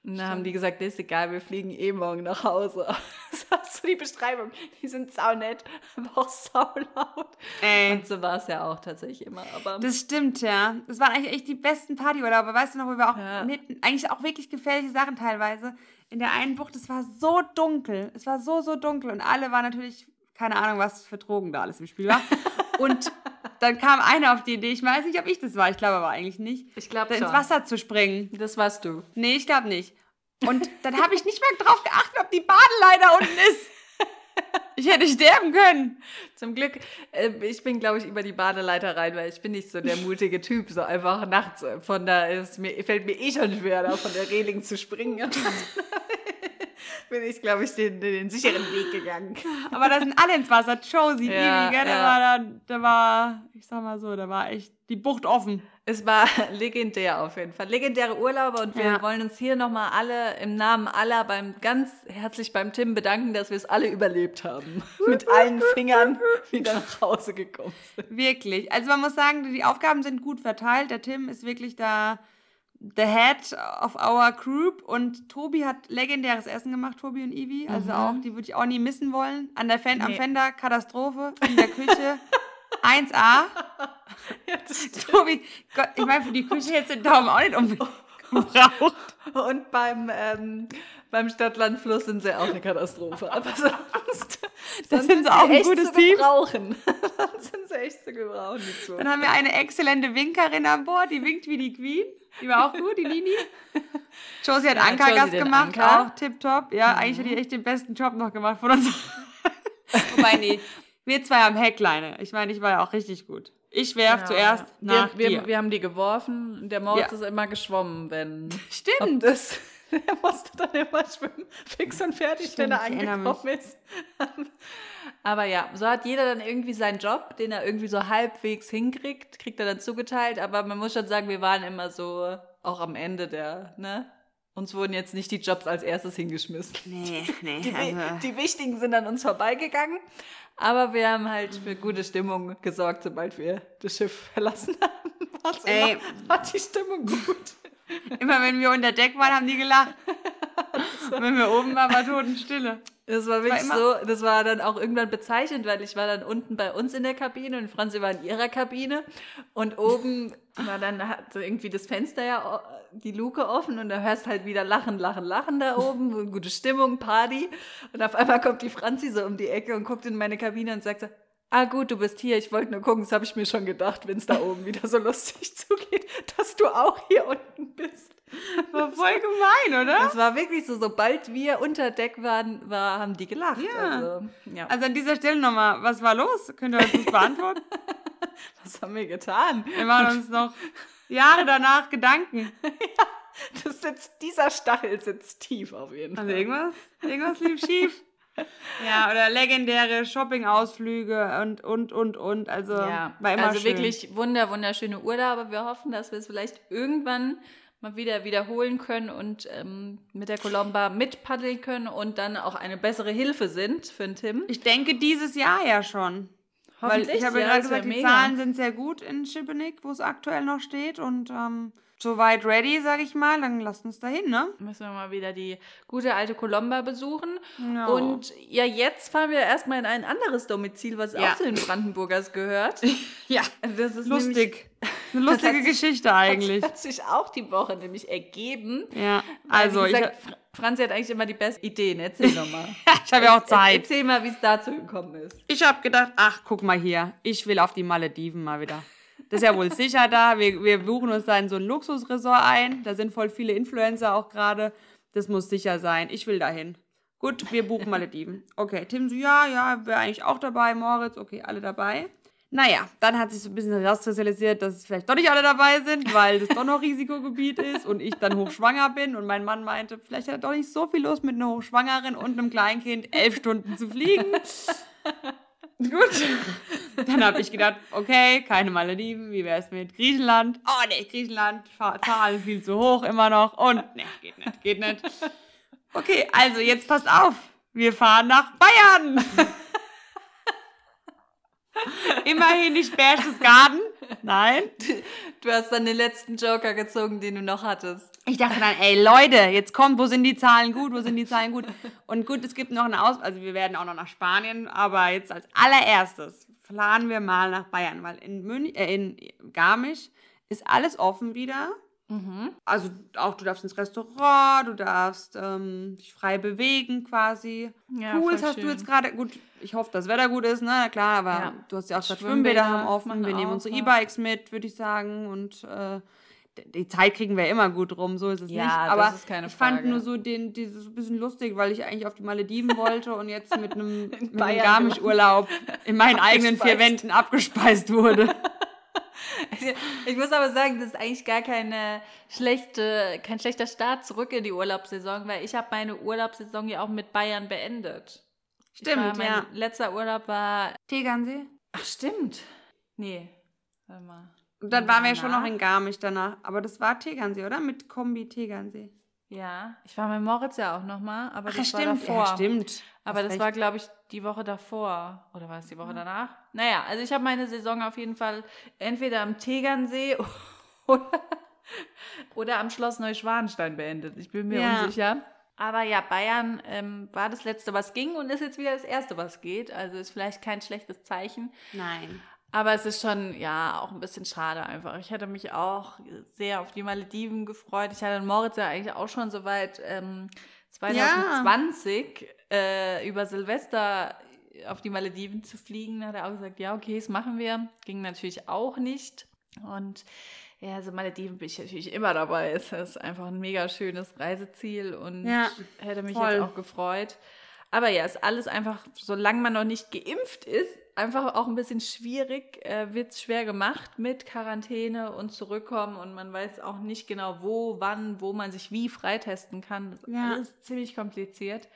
Speaker 2: Und dann haben die gesagt, das ist egal, wir fliegen eh morgen nach Hause. Das war so die Beschreibung. Die sind saunett, aber auch saulaut.
Speaker 1: Ey.
Speaker 2: Und so war es ja auch tatsächlich immer. Aber
Speaker 1: Das stimmt, ja. Das waren eigentlich echt die besten Partyurlaube. Weißt du noch, wo wir auch
Speaker 2: Ja.
Speaker 1: mitten, eigentlich auch wirklich gefährliche Sachen teilweise. In der einen Bucht, es war so dunkel. Es war so, so dunkel. Und alle waren natürlich, keine Ahnung, was für Drogen da alles im Spiel war. Und dann kam einer auf die Idee, ich weiß nicht, ob ich das war, ich glaube aber eigentlich nicht,
Speaker 2: ich glaube
Speaker 1: da ins
Speaker 2: schon.
Speaker 1: Wasser zu springen.
Speaker 2: Das warst du.
Speaker 1: Nee, ich glaube nicht. Und dann habe ich nicht mehr drauf geachtet, ob die Badeleiter unten ist. Ich hätte sterben können.
Speaker 2: Zum Glück, äh, ich bin, glaube ich, über die Badeleiter rein, weil ich bin nicht so der mutige Typ, so einfach nachts äh, von da, ist mir, fällt mir eh schon schwer, da von der Reling zu springen. Bin ich, glaube ich, den, den sicheren Weg gegangen.
Speaker 1: Aber da sind alle ins Wasser. Josie,
Speaker 2: Ja,
Speaker 1: gell? Da
Speaker 2: ja.
Speaker 1: war, da, da war, ich sag mal so, da war echt die Bucht offen.
Speaker 2: Es war legendär auf jeden Fall. Legendäre Urlaube und wir
Speaker 1: Ja.
Speaker 2: wollen uns hier nochmal alle im Namen aller beim ganz herzlich beim Tim bedanken, dass wir es alle überlebt haben. Mit allen Fingern wieder nach Hause gekommen sind.
Speaker 1: Wirklich. Also man muss sagen, die Aufgaben sind gut verteilt. Der Tim ist wirklich da the head of our group und Tobi hat legendäres Essen gemacht, Tobi und Ivi. Also auch, die würde ich auch nie missen wollen. An der am
Speaker 2: Nee.
Speaker 1: Fender, Katastrophe. In der Küche, 1A.
Speaker 2: Ja.
Speaker 1: Tobi, Gott, ich meine, für die Küche jetzt den Daumen auch nicht unbedingt gebraucht.
Speaker 2: Und beim, ähm, beim Stadtlandfluss sind sie auch eine Katastrophe. Aber sonst,
Speaker 1: Das sind sie auch ein gutes Team.
Speaker 2: Dann sind sie echt zu gebrauchen.
Speaker 1: Dann haben wir eine exzellente Winkerin an Bord, die winkt wie die Queen. Die war auch gut, die Nini. Josie hat
Speaker 2: Ja,
Speaker 1: Ankergast gemacht,
Speaker 2: Anker.
Speaker 1: auch tipptopp. Ja, eigentlich hat die echt den besten Job noch gemacht von uns. Wobei, nee, wir zwei haben Heckleine. Ich meine, ich war ja auch richtig gut. Ich werf zuerst nach
Speaker 2: wir,
Speaker 1: dir.
Speaker 2: wir, wir haben die geworfen. Der Moritz
Speaker 1: Ja.
Speaker 2: ist immer geschwommen, wenn.
Speaker 1: Stimmt.
Speaker 2: Das, er musste dann immer schwimmen, fix und fertig, wenn er
Speaker 1: Stimmt, ich erinnere
Speaker 2: angekommen ist. Aber ja, so hat jeder dann irgendwie seinen Job, den er irgendwie so halbwegs hinkriegt, kriegt er dann zugeteilt. Aber man muss schon sagen, wir waren immer so auch am Ende der, ne? Uns wurden jetzt nicht die Jobs als erstes hingeschmissen.
Speaker 1: Nee, nee.
Speaker 2: Die,
Speaker 1: Also,
Speaker 2: die wichtigen sind an uns vorbeigegangen. Aber wir haben halt für gute Stimmung gesorgt, sobald wir das Schiff verlassen haben.
Speaker 1: Ey.
Speaker 2: immer, war die Stimmung gut.
Speaker 1: immer wenn wir unter Deck waren, haben die gelacht. Wenn wir oben waren, war Totenstille.
Speaker 2: Das war wirklich
Speaker 1: immer-
Speaker 2: so, das war dann auch irgendwann bezeichnend, weil ich war dann unten bei uns in der Kabine und Franzi war in ihrer Kabine und oben war dann hat so irgendwie das Fenster ja die Luke offen und da hörst halt wieder Lachen, Lachen, Lachen da oben, gute Stimmung, Party und auf einmal kommt die Franzi so um die Ecke und guckt in meine Kabine und sagt so, ah gut, du bist hier, ich wollte nur gucken, das habe ich mir schon gedacht, wenn es da oben wieder so lustig zugeht, dass du auch hier unten bist.
Speaker 1: War voll gemein, oder?
Speaker 2: Es war wirklich so, sobald wir unter Deck waren, war, haben die gelacht.
Speaker 1: Ja.
Speaker 2: Also, ja.
Speaker 1: Also an dieser Stelle nochmal, was war los? Könnt ihr uns das beantworten?
Speaker 2: Was haben wir getan?
Speaker 1: Wir machen uns noch Jahre danach Gedanken.
Speaker 2: Das sitzt, dieser Stachel sitzt tief auf jeden
Speaker 1: Also
Speaker 2: Fall.
Speaker 1: irgendwas, irgendwas lief schief. Ja, oder legendäre Shopping-Ausflüge und, und, und, und. Also
Speaker 2: Ja,
Speaker 1: war immer
Speaker 2: also
Speaker 1: schön.
Speaker 2: wirklich wunder, wunderschöne Urlaube. Wir hoffen, dass wir es vielleicht irgendwann mal wieder wiederholen können und ähm, mit der Colomba mitpaddeln können und dann auch eine bessere Hilfe sind für den Tim.
Speaker 1: Ich denke dieses Jahr ja schon. Weil
Speaker 2: Hoffentlich,
Speaker 1: ich habe ja gerade gesagt, die
Speaker 2: mega.
Speaker 1: Zahlen sind sehr gut in Schippenik, wo es aktuell noch steht. Und ähm, soweit ready, sage ich mal, dann lasst uns dahin, ne?
Speaker 2: Müssen wir mal wieder die gute alte Colomba besuchen.
Speaker 1: Ja.
Speaker 2: Und ja, jetzt fahren wir erstmal in ein anderes Domizil, was
Speaker 1: Ja.
Speaker 2: auch zu den Brandenburgers gehört.
Speaker 1: Ja,
Speaker 2: Das ist
Speaker 1: lustig. Eine lustige
Speaker 2: sich-
Speaker 1: Geschichte eigentlich.
Speaker 2: Hat sich auch die Woche nämlich ergeben.
Speaker 1: Ja, also ich,
Speaker 2: gesagt, Fr- Franzi hat eigentlich immer die besten Ideen. Erzähl doch mal.
Speaker 1: ich habe ja auch Zeit.
Speaker 2: Erzähl mal, wie es dazu gekommen ist.
Speaker 1: Ich habe gedacht, ach, guck mal hier, ich will auf die Malediven mal wieder. Das ist ja wohl sicher da. Wir, wir buchen uns da in so ein Luxusresort ein. Da sind voll viele Influencer auch gerade. Das muss sicher sein. Ich will dahin. Gut, wir buchen Malediven. Okay, Tim so, ja, ja, wäre eigentlich auch dabei. Moritz, okay, alle dabei. Naja, dann hat sich so ein bisschen rauskristallisiert, dass vielleicht doch nicht alle dabei sind, weil das doch noch Risikogebiet ist und ich dann hochschwanger bin und mein Mann meinte, vielleicht hat er doch nicht so viel Lust mit einer Hochschwangeren und einem Kleinkind elf Stunden zu fliegen. Gut. Dann habe ich gedacht, okay, keine Malediven, wie wäre es mit Griechenland? Oh nee, Griechenland, Zahlen viel zu hoch immer noch und nee, geht nicht, geht nicht. Okay, also jetzt passt auf, wir fahren nach Bayern. Immerhin nicht Berchtesgaden. Nein.
Speaker 2: Du hast dann den letzten Joker gezogen, den du noch hattest.
Speaker 1: Ich dachte dann, ey Leute, jetzt kommt, wo sind die Zahlen gut, wo sind die Zahlen gut? Und gut, es gibt noch eine Aus, also wir werden auch noch nach Spanien, aber jetzt als allererstes planen wir mal nach Bayern, weil in, Münch, äh, in Garmisch ist alles offen wieder. Also auch du darfst ins Restaurant, du darfst ähm, dich frei bewegen quasi.
Speaker 2: Ja,
Speaker 1: Pools hast du
Speaker 2: schön.
Speaker 1: jetzt gerade, gut, ich hoffe, das Wetter gut ist, ne, na klar, aber
Speaker 2: Ja.
Speaker 1: du hast ja auch gesagt,
Speaker 2: Schwimmbäder
Speaker 1: Schwimmbäder haben offen, wir nehmen unsere. E-Bikes mit, würde ich sagen und äh, die Zeit kriegen wir immer gut rum, so ist es
Speaker 2: Ja,
Speaker 1: nicht.
Speaker 2: das
Speaker 1: Aber
Speaker 2: ist keine
Speaker 1: ich fand
Speaker 2: Frage.
Speaker 1: nur so den, dieses ein bisschen lustig, weil ich eigentlich auf die Malediven wollte und jetzt mit einem, mit einem Garmisch-Urlaub in meinen eigenen vier. Wänden abgespeist wurde.
Speaker 2: Ich muss aber sagen, das ist eigentlich gar keine schlechte, kein schlechter Start zurück in die Urlaubssaison, weil ich habe meine Urlaubssaison ja auch mit Bayern beendet. Ich war,
Speaker 1: Stimmt,
Speaker 2: mein
Speaker 1: ja.
Speaker 2: letzter Urlaub war.
Speaker 1: Tegernsee?
Speaker 2: Ach, stimmt. Nee. Warte mal.
Speaker 1: Und dann waren wir ja schon noch in Garmisch danach. Aber das war Tegernsee, oder? Mit Kombi Tegernsee.
Speaker 2: Ja, ich war mit Moritz ja auch nochmal, aber
Speaker 1: Ach,
Speaker 2: das war
Speaker 1: stimmt.
Speaker 2: davor.
Speaker 1: Ja, stimmt.
Speaker 2: Aber das
Speaker 1: recht.
Speaker 2: war, glaube ich, die Woche davor. Oder war es die Woche danach? Naja, also ich habe meine Saison auf jeden Fall entweder am Tegernsee oder, oder am Schloss Neuschwanstein beendet. Ich bin mir
Speaker 1: Ja.
Speaker 2: unsicher. Aber ja, Bayern ähm, war das letzte, was ging und ist jetzt wieder das erste, was geht. Also ist vielleicht kein schlechtes Zeichen.
Speaker 1: Nein.
Speaker 2: Aber es ist schon, ja, auch ein bisschen schade einfach. Ich hätte mich auch sehr auf die Malediven gefreut. Ich hatte Moritz ja eigentlich auch schon soweit ähm, 2020 äh, über Silvester auf die Malediven zu fliegen. Da hat er auch gesagt, ja, okay, das machen wir. Ging natürlich auch nicht. Und ja, also Malediven bin ich natürlich immer dabei. Es ist einfach ein mega schönes Reiseziel und
Speaker 1: Ja,
Speaker 2: hätte mich
Speaker 1: voll.
Speaker 2: jetzt auch gefreut. Aber ja, ist alles einfach, solange man noch nicht geimpft ist, einfach auch ein bisschen schwierig, äh, wird es schwer gemacht mit Quarantäne und zurückkommen und man weiß auch nicht genau, wo, wann, wo man sich wie freitesten kann. Das ist
Speaker 1: Ja.
Speaker 2: alles ziemlich kompliziert.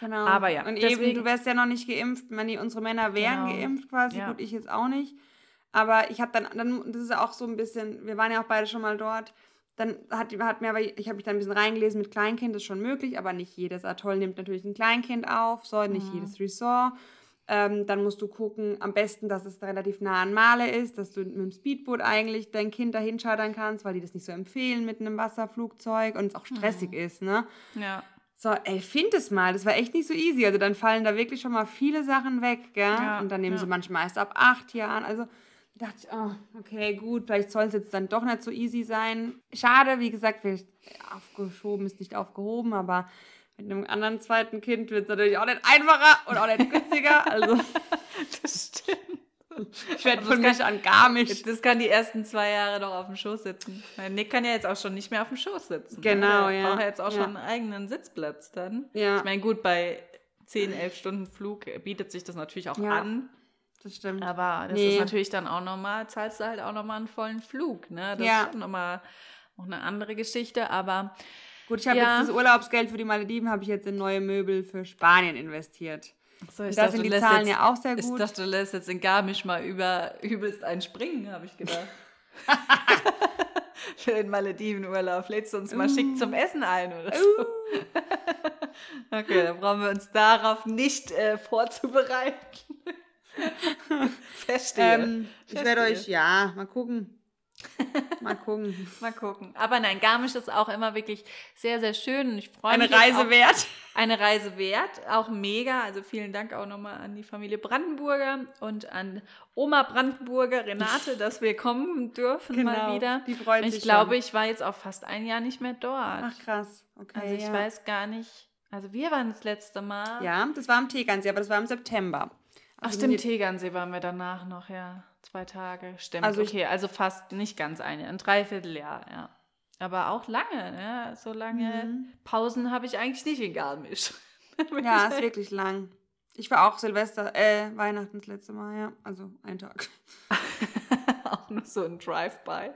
Speaker 1: Genau.
Speaker 2: Aber ja,
Speaker 1: Und
Speaker 2: deswegen-
Speaker 1: eben, du wärst ja noch nicht geimpft. Die, unsere Männer wären
Speaker 2: Genau.
Speaker 1: geimpft quasi.
Speaker 2: Ja.
Speaker 1: Gut, ich jetzt auch nicht. Aber ich habe dann, dann, das ist auch so ein bisschen, wir waren ja auch beide schon mal dort. Dann hat, hat mir aber, ich habe mich da ein bisschen reingelesen, mit Kleinkind ist schon möglich, aber nicht jedes Atoll nimmt natürlich ein Kleinkind auf, so nicht
Speaker 2: Mhm.
Speaker 1: jedes Resort. Ähm, dann musst du gucken, am besten, dass es relativ nah an Male ist, dass du mit dem Speedboot eigentlich dein Kind dahin chartern kannst, weil die das nicht so empfehlen mit einem Wasserflugzeug und es auch stressig
Speaker 2: Mhm.
Speaker 1: ist, ne?
Speaker 2: Ja.
Speaker 1: So, ey, find es mal. Das war echt nicht so easy. Also dann fallen da wirklich schon mal viele Sachen weg, gell?
Speaker 2: Ja,
Speaker 1: und dann nehmen
Speaker 2: ja.
Speaker 1: sie manchmal erst ab acht Jahren. Also dachte ich, oh, okay, gut, vielleicht soll es jetzt dann doch nicht so easy sein. Schade, wie gesagt, vielleicht aufgeschoben ist nicht aufgehoben, aber mit einem anderen zweiten Kind wird es natürlich auch nicht einfacher und auch nicht günstiger. Also
Speaker 2: Das stimmt.
Speaker 1: ich werde von mich an Garmisch.
Speaker 2: Das kann die ersten zwei Jahre noch auf dem Schoß sitzen. Weil Nick kann ja jetzt auch schon nicht mehr auf dem Schoß sitzen.
Speaker 1: Genau,
Speaker 2: ne? Der
Speaker 1: ja.
Speaker 2: braucht ja jetzt auch
Speaker 1: Ja.
Speaker 2: schon einen eigenen Sitzplatz dann.
Speaker 1: Ja.
Speaker 2: Ich meine, gut, bei 10, 11 Stunden Flug bietet sich das natürlich auch
Speaker 1: Ja.
Speaker 2: an.
Speaker 1: Das stimmt.
Speaker 2: Aber das
Speaker 1: Nee.
Speaker 2: ist natürlich dann auch nochmal, zahlst du halt auch nochmal einen vollen Flug. Ne? Das
Speaker 1: Ja.
Speaker 2: ist nochmal auch eine andere Geschichte. Aber
Speaker 1: Gut, ich habe
Speaker 2: Ja.
Speaker 1: jetzt das Urlaubsgeld für die Malediven habe ich jetzt in neue Möbel für Spanien investiert.
Speaker 2: so,
Speaker 1: Und da sind die Zahlen ja auch sehr
Speaker 2: Ich
Speaker 1: gut.
Speaker 2: dachte, du lässt jetzt in Garmisch mal über übelst einen springen, habe ich gedacht. Für den Maledivenurlaub. Lädst du uns mal schick zum Essen ein oder so? okay, dann brauchen wir uns darauf nicht äh, vorzubereiten. Verstehe.
Speaker 1: Ähm, ich werde
Speaker 2: Verstehe.
Speaker 1: euch, ja, mal gucken. Mal gucken.
Speaker 2: Mal gucken. Aber nein, Garmisch ist auch immer wirklich sehr, sehr schön. Und ich freue
Speaker 1: Eine
Speaker 2: mich.
Speaker 1: Reise
Speaker 2: auch-
Speaker 1: wert.
Speaker 2: eine Reise wert, auch mega. Also vielen Dank auch nochmal an die Familie Brandenburger und an Oma Brandenburger, Renate, dass wir kommen dürfen mal wieder.
Speaker 1: Genau, Die freut
Speaker 2: ich
Speaker 1: sich
Speaker 2: glaube,
Speaker 1: schon.
Speaker 2: ich war jetzt auch fast ein Jahr nicht mehr dort.
Speaker 1: Ach krass. Okay.
Speaker 2: also ich
Speaker 1: ja.
Speaker 2: weiß gar nicht. Also wir waren das letzte Mal.
Speaker 1: Ja, das war am Tegernsee, aber das war im September.
Speaker 2: Ach
Speaker 1: Also
Speaker 2: stimmt, Tegernsee waren wir danach noch, ja. Zwei Tage. Stimmt.
Speaker 1: Also
Speaker 2: okay, also fast nicht ganz ein Jahr, ein Dreivierteljahr, ja. Aber auch lange, ne? So lange
Speaker 1: Mhm.
Speaker 2: Pausen habe ich eigentlich nicht in Garmisch.
Speaker 1: Ja, ist wirklich lang. Ich war auch Silvester, äh, Weihnachten das letzte Mal, ja. Also ein Tag.
Speaker 2: auch nur so ein Drive-by.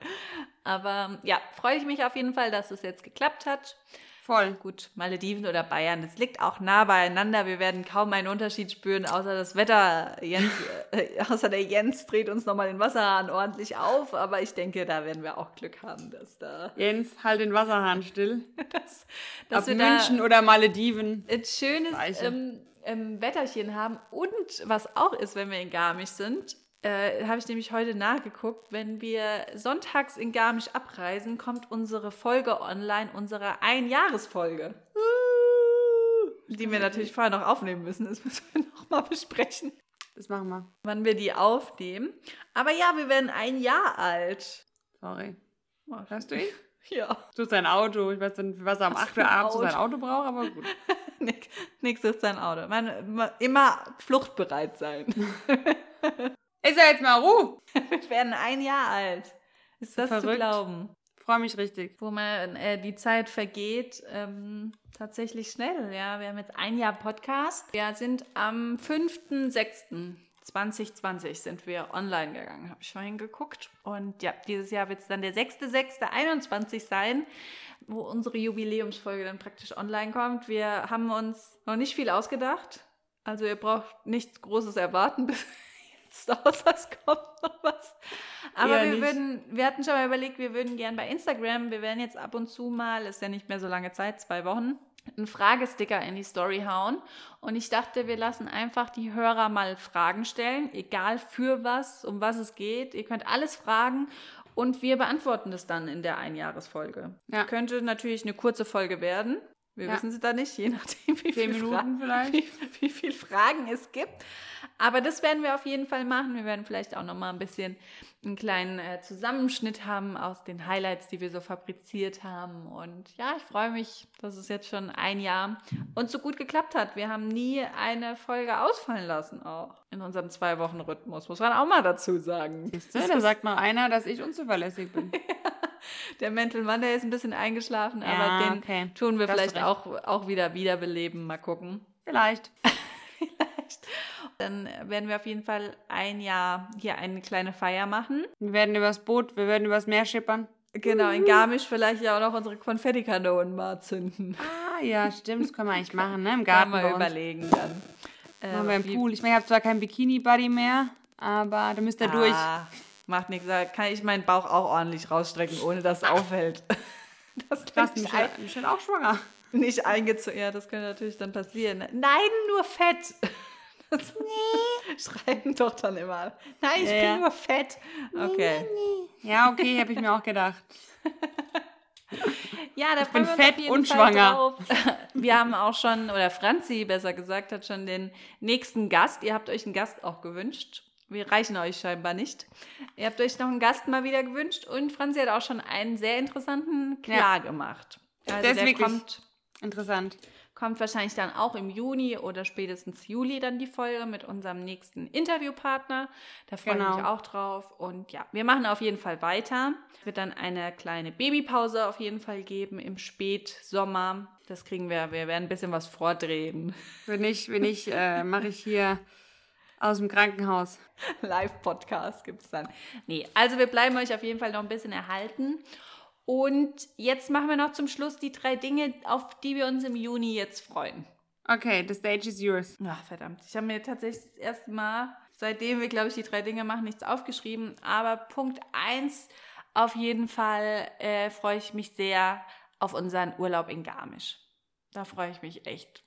Speaker 2: Aber ja, freue ich mich auf jeden Fall, dass es jetzt geklappt hat.
Speaker 1: Voll.
Speaker 2: Gut, Malediven oder Bayern, es liegt auch nah beieinander. Wir werden kaum einen Unterschied spüren, außer das Wetter. Jens, äh, außer der Jens dreht uns nochmal den Wasserhahn ordentlich auf. Aber ich denke, da werden wir auch Glück haben, dass da
Speaker 1: Jens, halt den Wasserhahn still.
Speaker 2: dass,
Speaker 1: Ob
Speaker 2: dass wir
Speaker 1: München
Speaker 2: da
Speaker 1: oder Malediven.
Speaker 2: ein schönes ähm, ähm, Wetterchen haben. Und was auch ist, wenn wir in Garmisch sind, äh, habe ich nämlich heute nachgeguckt, wenn wir sonntags in Garmisch abreisen, kommt unsere Folge online, unsere Einjahresfolge. Die wir natürlich vorher noch aufnehmen müssen, das müssen wir nochmal besprechen,
Speaker 1: Das machen wir.
Speaker 2: wann wir die aufnehmen. Aber ja, wir werden ein Jahr alt.
Speaker 1: Sorry.
Speaker 2: Oh,
Speaker 1: Hörst du ihn?
Speaker 2: Ja.
Speaker 1: Sucht sein Auto. Ich weiß nicht, was er am
Speaker 2: Was
Speaker 1: 8
Speaker 2: für
Speaker 1: Uhr
Speaker 2: ein
Speaker 1: abends sein
Speaker 2: Auto?
Speaker 1: Braucht, aber gut.
Speaker 2: Nick, Nick sucht sein Auto. Man, immer fluchtbereit sein.
Speaker 1: Ist ja jetzt mal Ruhe.
Speaker 2: Wir werden ein Jahr alt. Ist das zu
Speaker 1: Verrückt.
Speaker 2: glauben?
Speaker 1: Freue mich richtig.
Speaker 2: Wo man äh, die Zeit vergeht, ähm, tatsächlich schnell. Ja, wir haben jetzt ein Jahr Podcast. Wir sind am 5.6.2020 sind wir online gegangen, habe ich vorhin geguckt. Und ja, dieses Jahr wird es dann der 6.6.21 sein, wo unsere Jubiläumsfolge dann praktisch online kommt. Wir haben uns noch nicht viel ausgedacht. Also ihr braucht nichts Großes erwarten bis jetzt, außer es kommt noch was. Aber
Speaker 1: Eher
Speaker 2: wir
Speaker 1: nicht.
Speaker 2: würden, wir hatten schon mal überlegt, wir würden gern bei Instagram, wir werden jetzt ab und zu mal, ist ja nicht mehr so lange Zeit, zwei Wochen, einen Fragesticker in die Story hauen. Und ich dachte, wir lassen einfach die Hörer mal Fragen stellen, egal für was, um was es geht. Ihr könnt alles fragen und wir beantworten das dann in der Einjahresfolge.
Speaker 1: Ja.
Speaker 2: Könnte natürlich eine kurze Folge werden. Wir
Speaker 1: Ja.
Speaker 2: wissen es da nicht, je nachdem, wie viele
Speaker 1: Minuten vielleicht.
Speaker 2: wie, wie viel Fragen es gibt. Aber das werden wir auf jeden Fall machen. Wir werden vielleicht auch noch mal ein bisschen einen kleinen äh, Zusammenschnitt haben aus den Highlights, die wir so fabriziert haben. Und ja, ich freue mich, dass es jetzt schon ein Jahr und so gut geklappt hat. Wir haben nie eine Folge ausfallen lassen, auch in unserem Zwei-Wochen-Rhythmus, muss man auch mal dazu sagen.
Speaker 1: Siehst du, da sagt mal einer, dass ich unzuverlässig bin.
Speaker 2: Der Mental Monday ist ein bisschen eingeschlafen,
Speaker 1: Ja,
Speaker 2: aber den
Speaker 1: okay.
Speaker 2: tun wir
Speaker 1: Da hast du
Speaker 2: vielleicht auch, auch wieder wiederbeleben. Mal gucken.
Speaker 1: Vielleicht.
Speaker 2: Dann werden wir auf jeden Fall ein Jahr hier eine kleine Feier machen.
Speaker 1: Wir werden übers Boot, wir werden übers Meer schippern.
Speaker 2: Genau, in Garmisch vielleicht ja auch noch unsere Konfettikanonen mal zünden.
Speaker 1: Ah, ja, stimmt, das können wir eigentlich machen, ne? Im
Speaker 2: Kann
Speaker 1: Garten
Speaker 2: man
Speaker 1: bei uns.
Speaker 2: überlegen dann. Äh,
Speaker 1: Machen wir im Pool. Ich meine, ich habe zwar keinen Bikini-Buddy mehr, aber da müsst ihr durch.
Speaker 2: Ah, macht nichts, da kann ich meinen Bauch auch ordentlich rausstrecken, ohne dass es auffällt. Das
Speaker 1: Krass,
Speaker 2: nicht, ein,
Speaker 1: Michelle auch schwanger.
Speaker 2: nicht eingezogen. Ja, das könnte natürlich dann passieren. Nein, nur Fett. Das schreiben doch dann immer. Nein, ich
Speaker 1: Ja,
Speaker 2: bin
Speaker 1: ja.
Speaker 2: nur fett. Okay.
Speaker 1: Ja, okay, habe ich mir auch gedacht.
Speaker 2: Ja, da
Speaker 1: Ich bin fett und
Speaker 2: Fall
Speaker 1: schwanger.
Speaker 2: Drauf. Wir haben auch schon, oder Franzi besser gesagt, hat schon den nächsten Gast. Ihr habt euch einen Gast auch gewünscht. Wir reichen euch scheinbar nicht. Ihr habt euch noch einen Gast mal wieder gewünscht und Franzi hat auch schon einen sehr interessanten klar gemacht. Also
Speaker 1: Der ist wirklich-
Speaker 2: kommt,
Speaker 1: Interessant.
Speaker 2: Kommt wahrscheinlich dann auch im Juni oder spätestens Juli dann die Folge mit unserem nächsten Interviewpartner. Da freue ich
Speaker 1: Genau.
Speaker 2: mich auch drauf. Und ja, wir machen auf jeden Fall weiter. Es wird dann eine kleine Babypause auf jeden Fall geben im Spätsommer. Das kriegen wir. Wir werden ein bisschen was vordrehen.
Speaker 1: Wenn nicht, wenn nicht, äh, mache ich hier aus dem Krankenhaus.
Speaker 2: Live-Podcast gibt es dann. Nee, also wir bleiben euch auf jeden Fall noch ein bisschen erhalten. Und jetzt machen wir noch zum Schluss die drei Dinge, auf die wir uns im Juni jetzt freuen.
Speaker 1: Okay, the stage is yours.
Speaker 2: Ach, verdammt. Ich habe mir tatsächlich das erste Mal, seitdem wir, glaube ich, die drei Dinge machen, nichts aufgeschrieben. Aber Punkt eins auf jeden Fall äh, freue ich mich sehr auf unseren Urlaub in Garmisch. Da freue ich mich echt.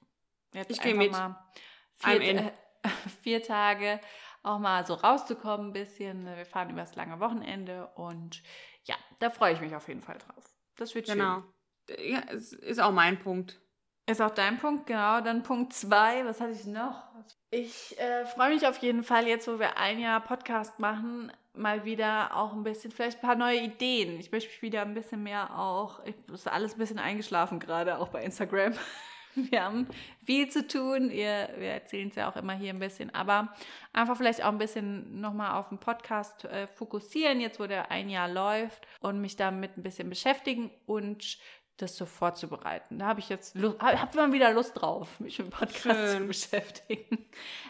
Speaker 2: Jetzt
Speaker 1: Ich geh
Speaker 2: einfach
Speaker 1: mit.
Speaker 2: mal vier, äh, vier Tage auch mal so rauszukommen ein bisschen. Wir fahren übers lange Wochenende und ja, da freue ich mich auf jeden Fall drauf. Das wird
Speaker 1: Genau.
Speaker 2: schön.
Speaker 1: Ja, es ist auch mein Punkt.
Speaker 2: Ist auch dein Punkt, genau. Dann Punkt zwei. Was hatte ich noch? Ich äh, freue mich auf jeden Fall jetzt, wo wir ein Jahr Podcast machen, mal wieder auch ein bisschen, vielleicht ein paar neue Ideen. Ich möchte mich wieder ein bisschen mehr auch, ich ist alles ein bisschen eingeschlafen gerade, auch bei Instagram. Wir haben viel zu tun. Ihr, wir erzählen es ja auch immer hier ein bisschen, aber einfach vielleicht auch ein bisschen nochmal auf den Podcast äh, fokussieren, jetzt wo der ein Jahr läuft und mich damit ein bisschen beschäftigen und das so vorzubereiten. Da habe ich jetzt Lust, habe mal wieder Lust drauf, mich mit dem Podcast
Speaker 1: Schön.
Speaker 2: zu beschäftigen.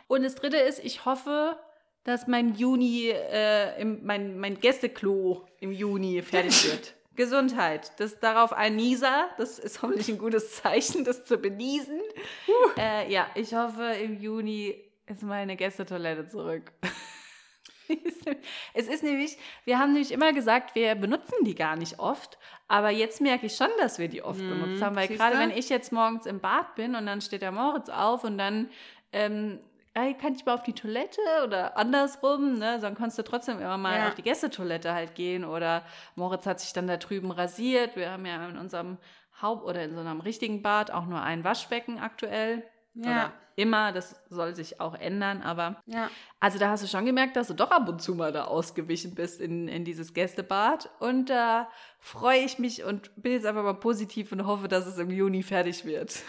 Speaker 2: Und das dritte ist, ich hoffe, dass mein Juni, äh, im, mein, mein Gästeklo im Juni fertig wird. Gesundheit. Das darauf ein Nieser. Das ist hoffentlich ein gutes Zeichen, das zu benießen. Äh, ja, ich hoffe, im Juni ist meine Gästetoilette zurück. es ist nämlich, wir haben nämlich immer gesagt, wir benutzen die gar nicht oft, aber jetzt merke ich schon, dass wir die oft
Speaker 1: Mhm,
Speaker 2: benutzt haben, weil
Speaker 1: siehste?
Speaker 2: gerade wenn ich jetzt morgens im Bad bin und dann steht der Moritz auf und dann ähm, ey, kann ich mal auf die Toilette oder andersrum, ne? Dann kannst du trotzdem immer mal
Speaker 1: Ja.
Speaker 2: auf die Gästetoilette halt gehen oder Moritz hat sich dann da drüben rasiert. Wir haben ja in unserem Haupt- oder in so einem richtigen Bad auch nur ein Waschbecken aktuell.
Speaker 1: Ja.
Speaker 2: Oder immer, das soll sich auch ändern, aber
Speaker 1: Ja.
Speaker 2: also da hast du schon gemerkt, dass du doch ab und zu mal da ausgewichen bist in, in dieses Gästebad. Und da freue ich mich und bin jetzt einfach mal positiv und hoffe, dass es im Juni fertig wird.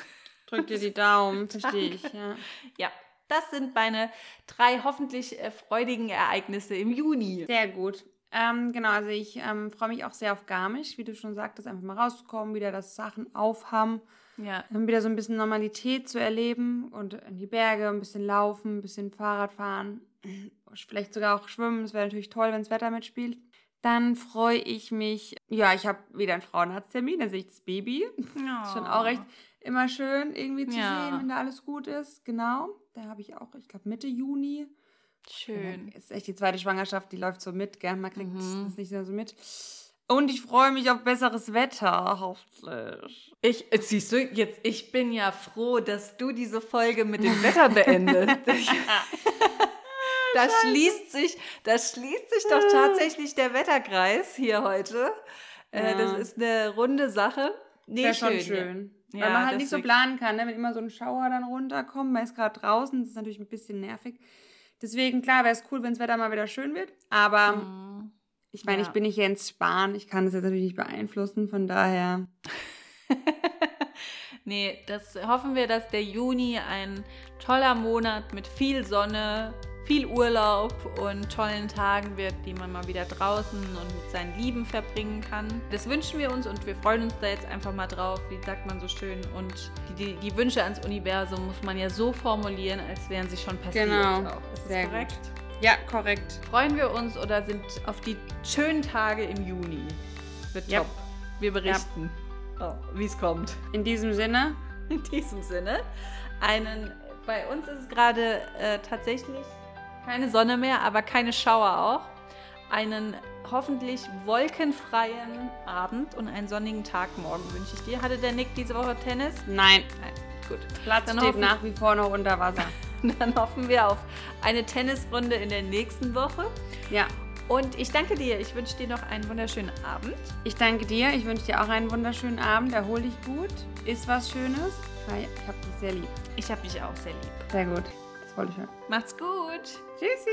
Speaker 1: Drück dir die Daumen, verstehe ich. Ja.
Speaker 2: Ja, das sind meine drei hoffentlich äh, freudigen Ereignisse im Juni.
Speaker 1: Sehr gut. Ähm, genau, also ich ähm, freue mich auch sehr auf Garmisch, wie du schon sagtest, einfach mal rauszukommen, wieder das Sachen aufhaben,
Speaker 2: Ja,
Speaker 1: dann wieder so ein bisschen Normalität zu erleben und in die Berge, ein bisschen laufen, ein bisschen Fahrrad fahren, vielleicht sogar auch schwimmen. Das wäre natürlich toll, wenn das Wetter mitspielt. Dann freue ich mich, ja, ich habe wieder einen Frauenarzttermin, da sehe ich das Baby. Ist schon auch recht immer schön irgendwie zu
Speaker 2: Ja.
Speaker 1: sehen, wenn da alles gut ist. Genau, da habe ich auch, ich glaube Mitte Juni.
Speaker 2: schön.
Speaker 1: Ist echt die zweite Schwangerschaft, die läuft so mit, gell? Man kriegt
Speaker 2: Mhm.
Speaker 1: das nicht mehr so mit. Und ich freue mich auf besseres Wetter, hoffentlich.
Speaker 2: Ich, äh, siehst du, jetzt, ich bin ja froh, dass du diese Folge mit dem Wetter beendest. da schließt sich, da schließt sich doch tatsächlich der Wetterkreis hier heute. Äh,
Speaker 1: Ja.
Speaker 2: das ist eine runde Sache. Nee, schön.
Speaker 1: schön. Weil
Speaker 2: Ja,
Speaker 1: man halt nicht so planen kann, ne? wenn immer so ein Schauer dann runterkommt. Man ist gerade draußen, das ist natürlich ein bisschen nervig. Deswegen, klar, wäre es cool, wenn das Wetter mal wieder schön wird. Aber
Speaker 2: Mhm.
Speaker 1: ich meine,
Speaker 2: Ja.
Speaker 1: ich bin nicht Jens Spahn. Ich kann das jetzt natürlich nicht beeinflussen. Von daher,
Speaker 2: Nee, das hoffen wir, dass der Juni ein toller Monat mit viel Sonne, viel Urlaub und tollen Tagen wird, die man mal wieder draußen und mit seinen Lieben verbringen kann. Das wünschen wir uns und wir freuen uns da jetzt einfach mal drauf, wie sagt man so schön. Und die, die, die Wünsche ans Universum muss man ja so formulieren, als wären sie schon passiert.
Speaker 1: Genau.
Speaker 2: Auch. Ist das
Speaker 1: Sehr gut.
Speaker 2: korrekt?
Speaker 1: ja, korrekt.
Speaker 2: Freuen wir uns oder sind auf die schönen Tage im Juni? Wird
Speaker 1: Ja.
Speaker 2: top. Wir berichten, oh, wie es kommt.
Speaker 1: In diesem Sinne,
Speaker 2: In diesem Sinne, einen, bei uns ist es gerade äh, tatsächlich keine Sonne mehr, aber keine Schauer auch. Einen hoffentlich wolkenfreien Abend und einen sonnigen Tag morgen wünsche ich dir. Hatte der Nick diese Woche Tennis?
Speaker 1: nein,
Speaker 2: Nein. Gut.
Speaker 1: Platz
Speaker 2: Dann
Speaker 1: steht nach wie vor noch unter Wasser.
Speaker 2: Dann hoffen wir auf eine Tennisrunde in der nächsten Woche.
Speaker 1: Ja,
Speaker 2: Und ich danke dir. Ich wünsche dir noch einen wunderschönen Abend.
Speaker 1: ich danke dir. Ich wünsche dir auch einen wunderschönen Abend. Erhol dich gut. Iss was Schönes. Ich habe dich sehr lieb.
Speaker 2: Ich habe dich auch sehr lieb.
Speaker 1: Sehr gut. Wollte ich hören.
Speaker 2: Macht's gut.
Speaker 1: Tschüssi.